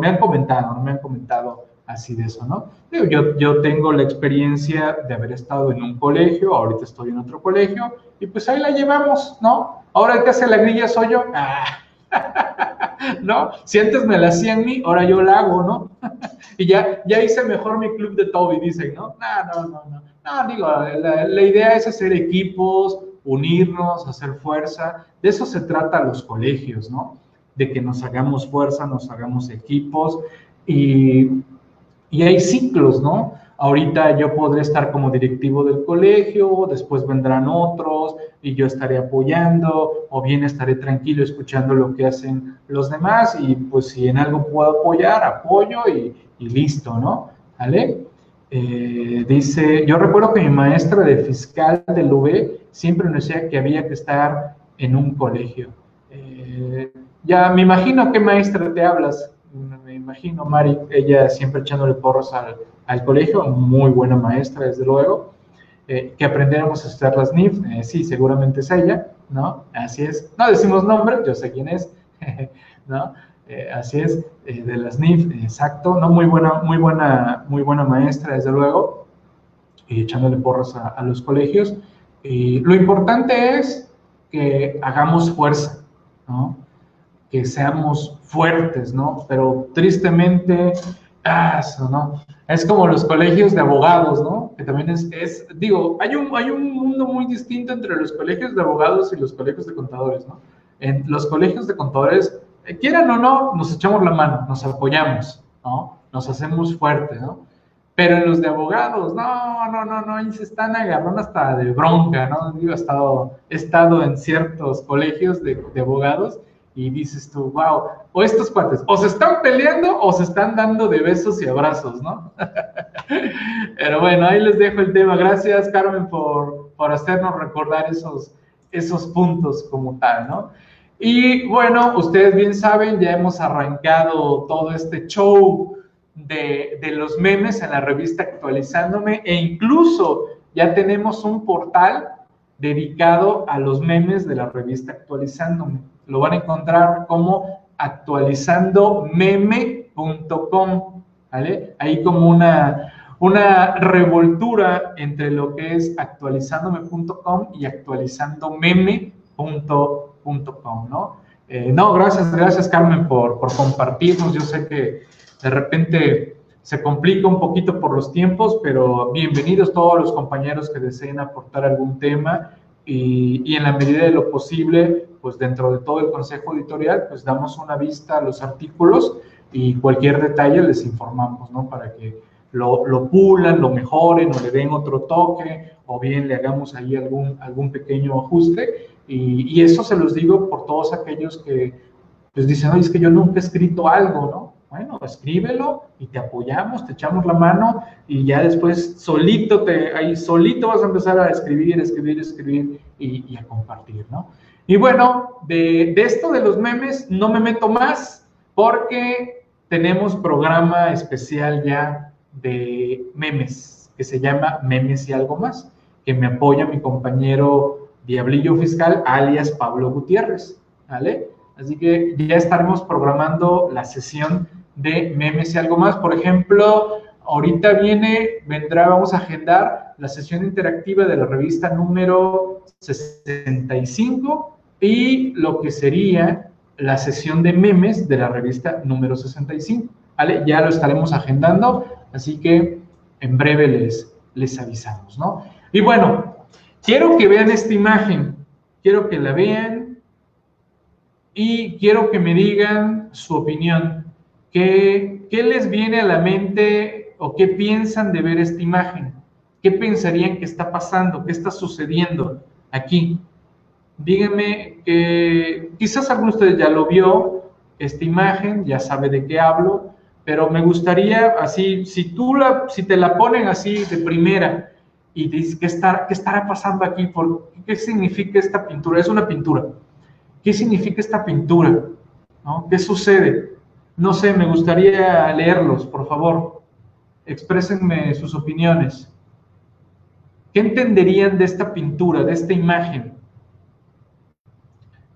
me han comentado, me han comentado así de eso, ¿no? Digo, yo, yo tengo la experiencia de haber estado en un colegio, ahorita estoy en otro colegio, y pues ahí la llevamos, ¿no? Ahora el que hace la grilla soy yo. Ah. <laughs> ¿No? Si antes me la hacían mí, ahora yo la hago, ¿no? <laughs> y ya, ya hice mejor mi club de Toby, dicen, ¿no? No, no, no, no. No, digo, la, la idea es hacer equipos, unirnos, hacer fuerza. De eso se trata los colegios, ¿no? De que nos hagamos fuerza, nos hagamos equipos y, y hay ciclos, ¿no? Ahorita yo podré estar como directivo del colegio, después vendrán otros y yo estaré apoyando o bien estaré tranquilo escuchando lo que hacen los demás y pues si en algo puedo apoyar, apoyo y, listo, ¿no? ¿Vale? Eh, dice, yo recuerdo que mi maestra de fiscal del UB siempre nos decía que había que estar en un colegio. Eh, ya me imagino qué maestra te hablas. Me imagino, Mari, ella siempre echándole porros al, al colegio, muy buena maestra, desde luego. Eh, que aprendiéramos a estudiar las NIF, sí, seguramente es ella, ¿no? Así es. No decimos nombre, yo sé quién es, <laughs> ¿no? Eh, así es, eh, de las NIF, exacto, ¿no? Muy buena, muy buena, muy buena maestra, desde luego, y echándole porras a, los colegios. Y lo importante es que hagamos fuerza, ¿no? Que seamos fuertes, ¿no? Pero tristemente, eso, ¿no? Es como los colegios de abogados, ¿no? Que también es, es, digo, hay un, hay un mundo muy distinto entre los colegios de abogados y los colegios de contadores, ¿no? En los colegios de contadores quieran o no, nos echamos la mano, nos apoyamos, ¿no? Nos hacemos fuertes, ¿no? Pero en los de abogados, no, no, no, no, ahí se están agarrando hasta de bronca, ¿no? Digo, he estado, he estado en ciertos colegios de, de abogados y dices tú, wow, o estos cuates, o se están peleando o se están dando de besos y abrazos, ¿no? <laughs> Pero bueno, ahí les dejo el tema. Gracias, Carmen, por, por hacernos recordar esos, esos puntos como tal, ¿no? Y bueno, ustedes bien saben, ya hemos arrancado todo este show de, los memes en la revista Actualizándome e incluso ya tenemos un portal dedicado a los memes de la revista Actualizándome. Lo van a encontrar como actualizandomeme.com, ¿vale? Ahí como una, una revoltura entre lo que es actualizándome.com y actualizandomeme.com ¿no? Eh, no, gracias, gracias Carmen por, por compartirnos. Yo sé que de repente se complica un poquito por los tiempos, pero bienvenidos todos los compañeros que deseen aportar algún tema y, y, en la medida de lo posible, pues dentro de todo el consejo editorial, pues damos una vista a los artículos y cualquier detalle les informamos, ¿no? Para que lo, lo pulan, lo mejoren o le den otro toque o bien le hagamos ahí algún, algún pequeño ajuste y, eso se los digo por todos aquellos que pues dicen, oye, es que yo nunca he escrito algo, ¿no? Bueno, escríbelo y te apoyamos, te echamos la mano y ya después solito te, ahí solito vas a empezar a escribir, escribir, escribir y, a compartir, ¿no? Y bueno, de, de, esto de los memes no me meto más porque tenemos programa especial ya de memes que se llama Memes y algo más, que me apoya mi compañero Diablillo Fiscal, alias Pablo Gutiérrez, ¿vale? Así que ya estaremos programando la sesión de memes y algo más. Por ejemplo, ahorita viene, vendrá, vamos a agendar la sesión interactiva de la revista número 65 y lo que sería la sesión de memes de la revista número 65. ¿Vale? Ya lo estaremos agendando, así que en breve les, les avisamos, ¿no? Y bueno, Quiero que vean esta imagen, quiero que la vean y quiero que me digan su opinión. ¿Qué, ¿Qué, les viene a la mente o qué piensan de ver esta imagen? ¿Qué pensarían que está pasando? ¿Qué está sucediendo aquí? Díganme quizás alguno de ustedes ya lo vio, esta imagen, ya sabe de qué hablo, pero me gustaría así, si tú la, si te la ponen así de primera, y dice, ¿qué, está, ¿qué estará pasando aquí? ¿Por, ¿Qué significa esta pintura? Es una pintura. ¿Qué significa esta pintura? ¿No? ¿Qué sucede? No sé, me gustaría leerlos, por favor. Exprésenme sus opiniones. ¿Qué entenderían de esta pintura, de esta imagen?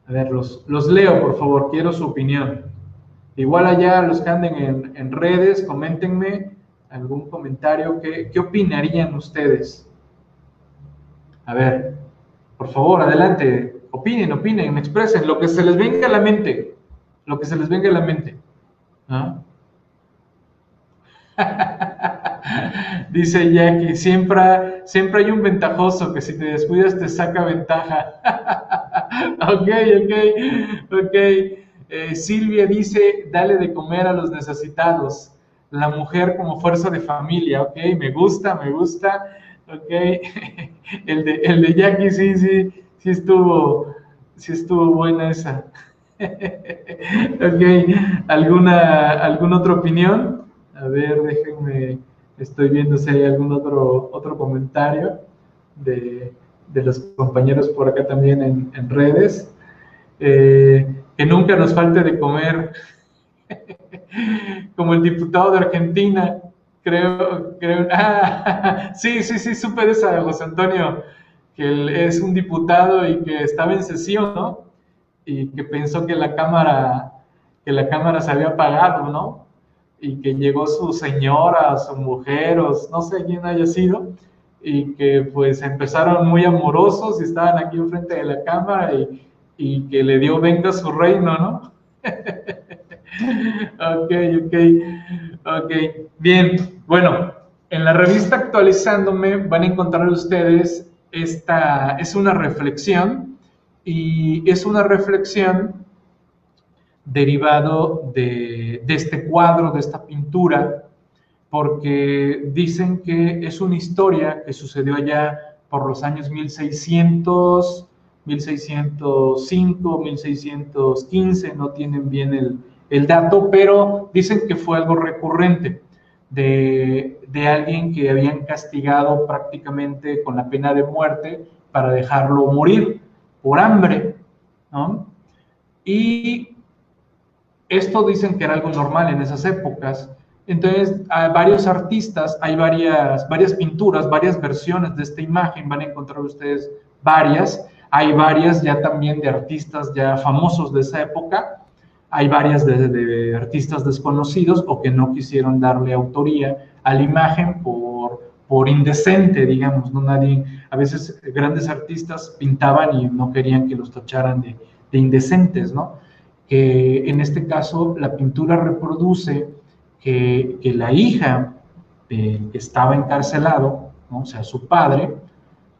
A ver, los, los leo, por favor, quiero su opinión. Igual allá, los que anden en, en redes, coméntenme algún comentario. ¿Qué, ¿Qué opinarían ustedes? A ver, por favor, adelante, opinen, opinen, expresen lo que se les venga a la mente, lo que se les venga a la mente. <laughs> Dice Jackie, siempre, siempre hay un ventajoso que si te descuidas te saca ventaja. <laughs> ok, ok, ok. Eh, Silvia dice, dale de comer a los necesitados. La mujer como fuerza de familia, ok, me gusta, me gusta. Ok, <laughs> el de, el de Jackie sí, sí, sí estuvo, sí estuvo buena esa. <laughs> ok, ¿alguna, ¿alguna otra opinión? A ver, déjenme, Estoy viendo si hay algún otro, otro comentario de, los compañeros por acá también en, redes. Eh, que nunca nos falte de comer, <laughs> como el diputado de Argentina, creo, creo, <laughs> ah, sí, sí, sí, supe de esa, José Antonio, que él es un diputado y que estaba en sesión, ¿no? Y que pensó que la cámara, que la cámara se había apagado, ¿no? Y que llegó su señora, su mujer, o no sé quién haya sido, y que pues empezaron muy amorosos y estaban aquí enfrente de la cámara y y que le dio venga su reino, ¿no? <laughs> ok, ok, ok. Bien, bueno, en la revista Actualizándome van a encontrar ustedes esta, es una reflexión y es una reflexión derivado de, de este cuadro, de esta pintura, porque dicen que es una historia que sucedió allá por los años 1600, 1605, 1615, no tienen bien el, dato, pero dicen que fue algo recurrente de, alguien que habían castigado prácticamente con la pena de muerte para dejarlo morir por hambre, Y esto dicen que era algo normal en esas épocas. Entonces, hay varios artistas, hay varias, varias pinturas, varias versiones de esta imagen, van a encontrar ustedes varias, hay varias ya también de artistas ya famosos de esa época, hay varias de, artistas desconocidos o que no quisieron darle autoría a la imagen por, por indecente, digamos, ¿no? Nadie, a veces grandes artistas pintaban y no querían que los tacharan de, indecentes, ¿no? Que en este caso la pintura reproduce que, la hija que estaba encarcelado, o sea, su padre,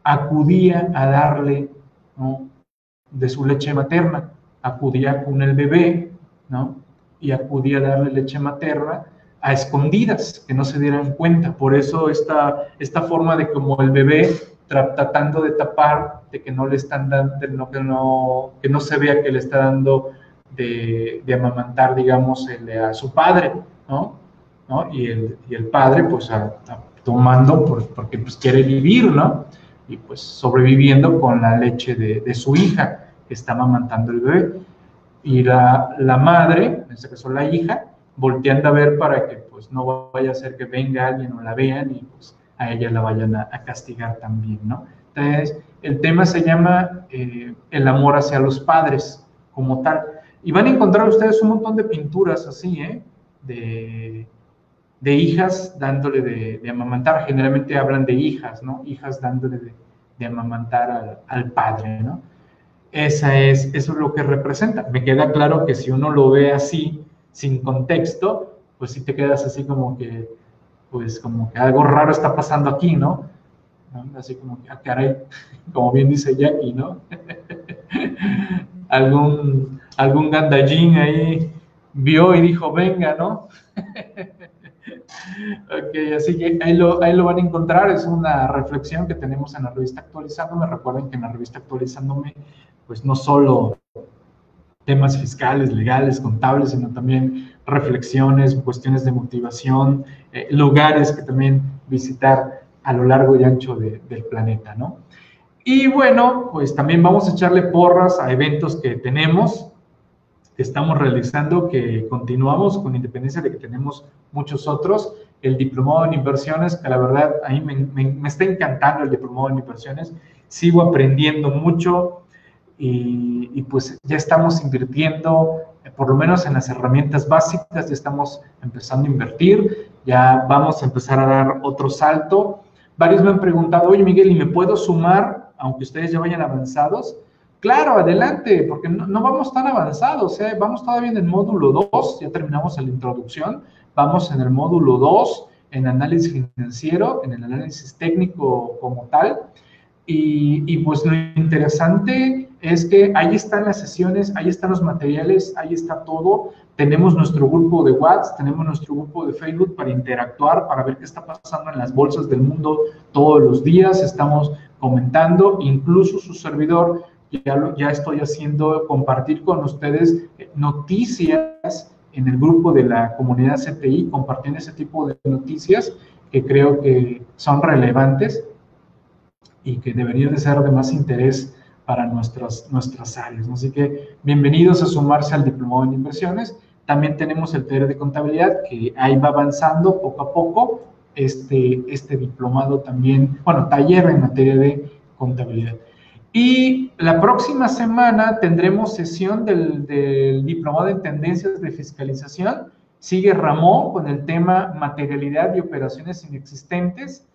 acudía a darle de su leche materna, acudía con el bebé, ¿no? Y acudía a darle leche materna a escondidas, que no se dieran cuenta. Por eso esta, esta forma de como el bebé tratando de tapar, de que no le están dando, que, no, que no se vea que le está dando de, amamantar, digamos, a su padre, ¿no? Y, el, y el padre, pues, tomando porque pues quiere vivir, ¿no? y pues sobreviviendo con la leche de, su hija que está amamantando el bebé. Y la, la, madre, en este caso la hija, volteando a ver para que pues no vaya a ser que venga alguien o la vean y pues a ella la vayan a, castigar también, ¿no? Entonces, el tema se llama eh, el amor hacia los padres como tal. Y van a encontrar ustedes un montón de pinturas así, ¿eh? De, de hijas dándole de, amamantar, generalmente hablan de hijas, ¿no? Hijas dándole de, amamantar al, padre, ¿no? Esa es, eso es lo que representa. Me queda claro que si uno lo ve así, sin contexto, pues sí te quedas así como que, pues como que algo raro está pasando aquí, ¿no? Así como que, ah, caray, <laughs> como bien dice Jackie, ¿no? <laughs> algún, algún gandallín ahí vio y dijo, venga, ¿no? <laughs> Ok, así que ahí lo, ahí lo van a encontrar, es una reflexión que tenemos en la revista Actualizándome. Recuerden que en la revista Actualizándome, pues no solo temas fiscales, legales, contables, sino también reflexiones, cuestiones de motivación, eh, lugares que también visitar a lo largo y ancho del planeta, ¿no? Y bueno, pues también vamos a echarle porras a eventos que tenemos que estamos realizando, que continuamos con independencia de que tenemos muchos otros. El diplomado en inversiones, que la verdad a mí me, está encantando el diplomado en inversiones. Sigo aprendiendo mucho y, pues ya estamos invirtiendo, por lo menos en las herramientas básicas, ya estamos empezando a invertir, ya vamos a empezar a dar otro salto. Varios me han preguntado, oye Miguel, ¿y me puedo sumar, aunque ustedes ya vayan avanzados? Claro, adelante, porque no, vamos tan avanzados, ¿eh? vamos todavía en el módulo 2, ya terminamos la introducción, vamos en el módulo 2, en análisis financiero, en el análisis técnico como tal, y, y, pues lo interesante es que ahí están las sesiones, ahí están los materiales, ahí está todo. Tenemos nuestro grupo de WhatsApp, tenemos nuestro grupo de Facebook para interactuar, para ver qué está pasando en las bolsas del mundo todos los días. Estamos comentando, incluso su servidor ya, ya estoy haciendo compartir con ustedes noticias en el grupo de la comunidad CTI, compartiendo ese tipo de noticias que creo que son relevantes y que deberían de ser de más interés para nuestras, nuestras áreas. Así que bienvenidos a sumarse al Diplomado en Inversiones. También tenemos el taller de contabilidad que ahí va avanzando poco a poco. Este, este diplomado también, bueno, taller en materia de contabilidad. Y la próxima semana tendremos sesión del, del diplomado en tendencias de fiscalización. Sigue Ramón con el tema materialidad y operaciones inexistentes.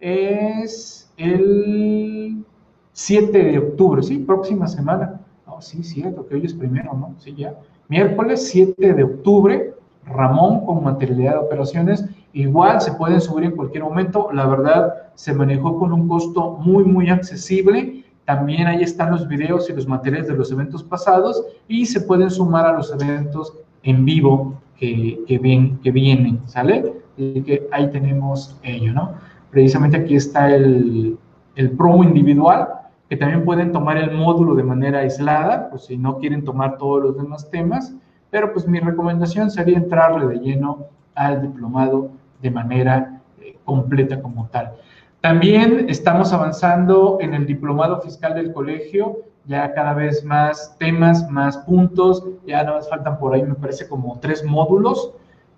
Es el 7 de octubre, sí, próxima semana. No, sí, cierto, que hoy es primero, ¿no? Sí, ya. Miércoles 7 de octubre, Ramón con materialidad de operaciones. Igual se pueden subir en cualquier momento. La verdad, se manejó con un costo muy, muy accesible. También ahí están los videos y los materiales de los eventos pasados y se pueden sumar a los eventos en vivo que, que, vienen, ¿sale? Y que ahí tenemos ello, ¿no? Precisamente aquí está el, el promo individual, que también pueden tomar el módulo de manera aislada, pues si no quieren tomar todos los demás temas, pero pues mi recomendación sería entrarle de lleno al diplomado de manera eh, completa como tal. También estamos avanzando en el diplomado fiscal del colegio, ya cada vez más temas, más puntos, ya nada más faltan por ahí, me parece como tres módulos,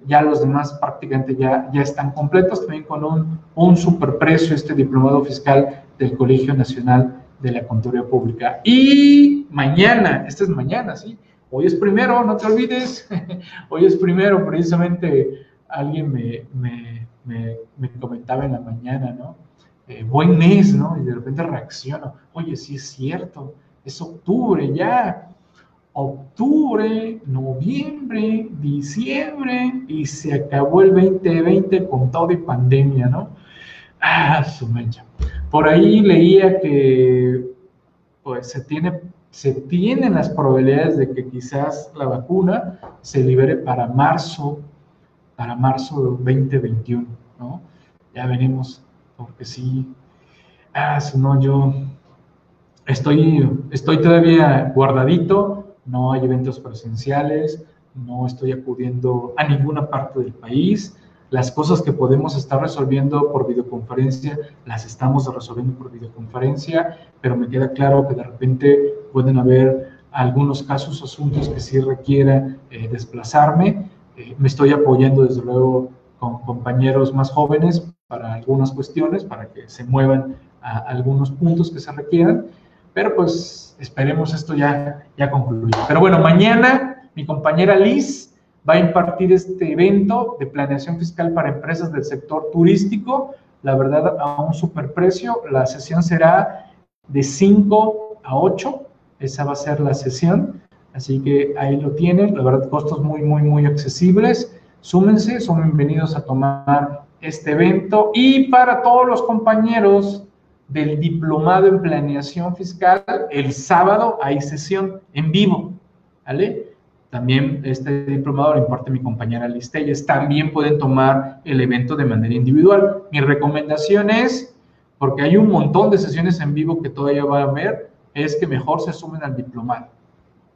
ya los demás prácticamente ya, ya están completos, también con un, un superprecio este diplomado fiscal del Colegio Nacional de la Contaduría Pública. Y mañana, este es mañana, ¿sí? Hoy es primero, no te olvides, <laughs> hoy es primero, precisamente alguien me, me, me, comentaba en la mañana, ¿no? Eh, buen mes, ¿no? Y de repente reacciono, oye, sí es cierto, es octubre ya, octubre, noviembre, diciembre, y se acabó el 2020 con todo y pandemia, ¿no? Ah, su mancha. Por ahí leía que pues, se, tiene, se tienen las probabilidades de que quizás la vacuna se libere para marzo, para marzo 2021, ¿no? Ya venimos, porque sí, ah, no, yo estoy, estoy todavía guardadito, no hay eventos presenciales, no estoy acudiendo a ninguna parte del país, las cosas que podemos estar resolviendo por videoconferencia, las estamos resolviendo por videoconferencia, pero me queda claro que de repente pueden haber algunos casos, asuntos que sí requiera eh, desplazarme. Eh, me estoy apoyando desde luego con compañeros más jóvenes para algunas cuestiones, para que se muevan a algunos puntos que se requieran, pero pues esperemos esto ya, ya concluir. Pero bueno, mañana mi compañera Liz va a impartir este evento de planeación fiscal para empresas del sector turístico, la verdad a un superprecio. La sesión será de 5 a 8, esa va a ser la sesión, así que ahí lo tienen, la verdad costos muy, muy, muy accesibles. Súmense, son bienvenidos a tomar este evento y para todos los compañeros del diplomado en planeación fiscal, el sábado hay sesión en vivo, ¿vale? También este diplomado lo imparte mi compañera Liz También pueden tomar el evento de manera individual. Mi recomendación es, porque hay un montón de sesiones en vivo que todavía van a ver, es que mejor se sumen al diplomado,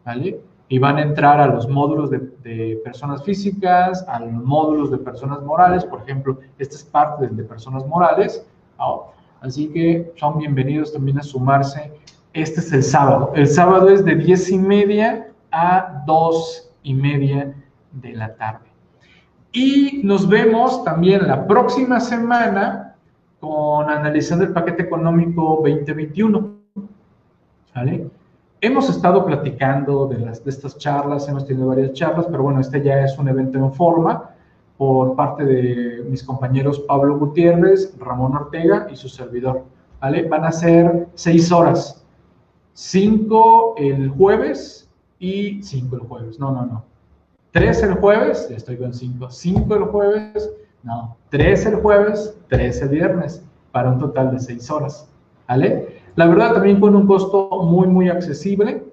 ¿vale? Y van a entrar a los módulos de, personas físicas, a los módulos de personas morales, por ejemplo, este es parte del de personas morales. así que son bienvenidos también a sumarse. Este es el sábado. El sábado es de 10 y media a dos y media de la tarde. Y nos vemos también la próxima semana con analizando el paquete económico 2021. ¿Vale? Hemos estado platicando de, las, de estas charlas, hemos tenido varias charlas, pero bueno, este ya es un evento en forma por parte de mis compañeros Pablo Gutiérrez, Ramón Ortega y su servidor. ¿Vale? Van a ser seis horas. Cinco el jueves, y 5 el jueves. No, no, no. 3 el jueves, estoy con 5. 5 el jueves, no. 3 el jueves, 3 el viernes, para un total de 6 horas. ¿Vale? La verdad también con un costo muy, muy accesible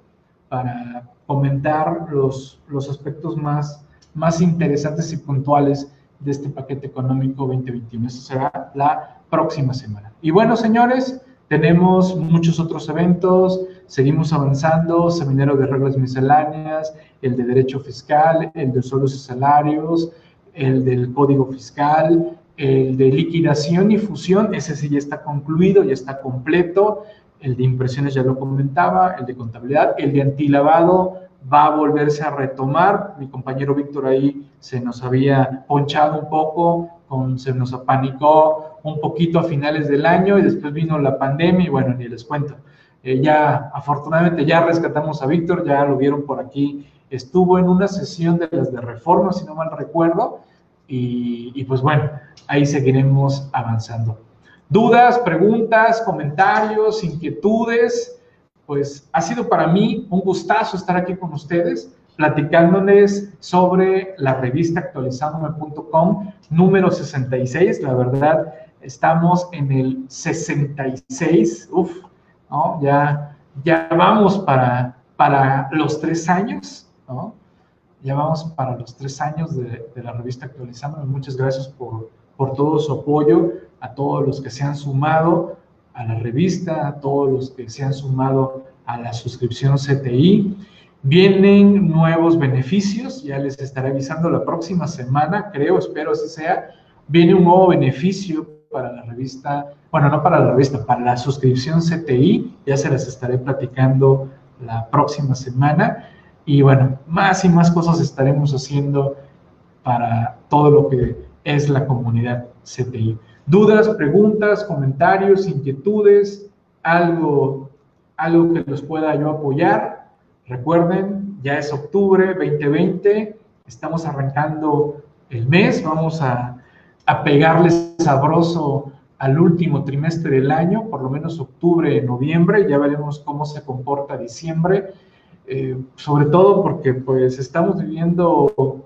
para comentar los, los aspectos más, más interesantes y puntuales de este paquete económico 2021. Eso será la próxima semana. Y bueno, señores, tenemos muchos otros eventos, seguimos avanzando, seminario de reglas misceláneas, el de derecho fiscal, el de sueldos y salarios, el del código fiscal, El de liquidación y fusión, ese sí ya está concluido, ya está completo. El de impresiones ya lo comentaba, el de contabilidad, el de antilavado va a volverse a retomar. Mi compañero Víctor ahí se nos había ponchado un poco, con, se nos apanicó un poquito a finales del año y después vino la pandemia y bueno, ni les cuento. Eh, ya, afortunadamente, ya rescatamos a Víctor, ya lo vieron por aquí. Estuvo en una sesión de las de reforma, si no mal recuerdo, y, y pues bueno, ahí seguiremos avanzando. Dudas, preguntas, comentarios, inquietudes, pues ha sido para mí un gustazo estar aquí con ustedes platicándoles sobre la revista actualizandome.com número 66. La verdad, estamos en el 66. Uf, ¿no? Ya, ya vamos para, para los tres años, ¿no? Ya vamos para los tres años de, de la revista Actualizándome. Muchas gracias por, por todo su apoyo, a todos los que se han sumado a la revista, a todos los que se han sumado a la suscripción CTI. Vienen nuevos beneficios, ya les estaré avisando la próxima semana, creo, espero así sea. Viene un nuevo beneficio para la revista, bueno, no para la revista, para la suscripción CTI, ya se las estaré platicando la próxima semana. Y bueno, más y más cosas estaremos haciendo para todo lo que es la comunidad CTI. Dudas, preguntas, comentarios, inquietudes, algo, algo que los pueda yo apoyar. Recuerden, ya es octubre 2020, estamos arrancando el mes, vamos a, a pegarles sabroso al último trimestre del año, por lo menos octubre, noviembre, ya veremos cómo se comporta diciembre, eh, sobre todo porque pues estamos viviendo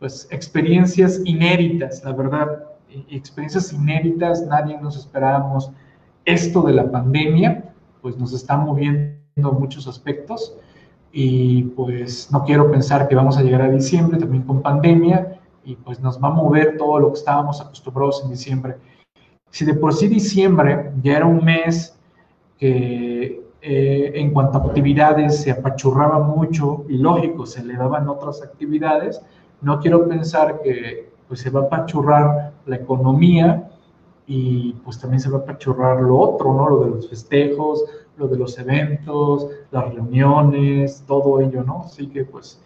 pues experiencias inéditas, la verdad, experiencias inéditas, nadie nos esperábamos esto de la pandemia, pues nos está moviendo muchos aspectos y pues no quiero pensar que vamos a llegar a diciembre también con pandemia y pues nos va a mover todo lo que estábamos acostumbrados en diciembre. Si de por sí diciembre ya era un mes que eh, en cuanto a actividades se apachurraba mucho y lógico, se le daban otras actividades, no quiero pensar que pues se va a apachurrar la economía y pues también se va a apachurrar lo otro, ¿no? Lo de los festejos, lo de los eventos, las reuniones, todo ello, ¿no? Así que pues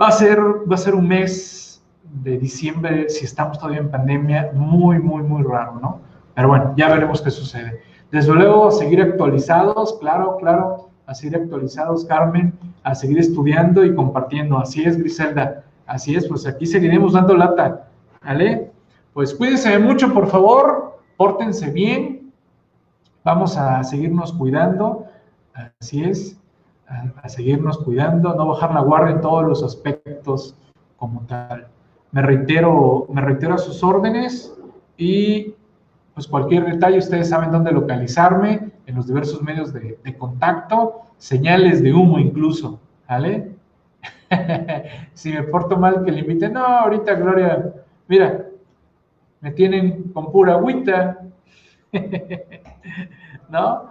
va a ser, va a ser un mes de diciembre, si estamos todavía en pandemia, muy, muy, muy raro, ¿no? Pero bueno, ya veremos qué sucede. Desde luego, a seguir actualizados, claro, claro, a seguir actualizados, Carmen, a seguir estudiando y compartiendo. Así es, Griselda. Así es, pues aquí seguiremos dando lata, ¿vale? Pues cuídense mucho, por favor, pórtense bien, vamos a seguirnos cuidando, así es, a, seguirnos cuidando, no bajar la guardia en todos los aspectos como tal. Me reitero, me reitero a sus órdenes y pues cualquier detalle, ustedes saben dónde localizarme, en los diversos medios de, contacto, señales de humo incluso, ¿vale? <laughs> si me porto mal, que le inviten. No, ahorita, Gloria, mira, me tienen con pura agüita. <laughs> <laughs> ¿No?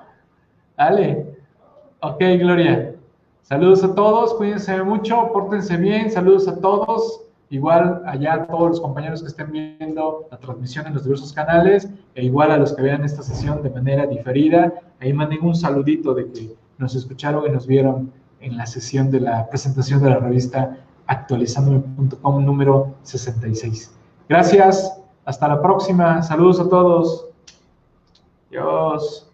Dale. Ok, Gloria. Saludos a todos, cuídense mucho, pórtense bien, saludos a todos. Igual allá a todos los compañeros que estén viendo la transmisión en los diversos canales, e igual a los que vean esta sesión de manera diferida, ahí manden un saludito de que nos escucharon y nos vieron en la sesión de la presentación de la revista actualizandome.com número 66. Gracias, hasta la próxima, saludos a todos. Dios.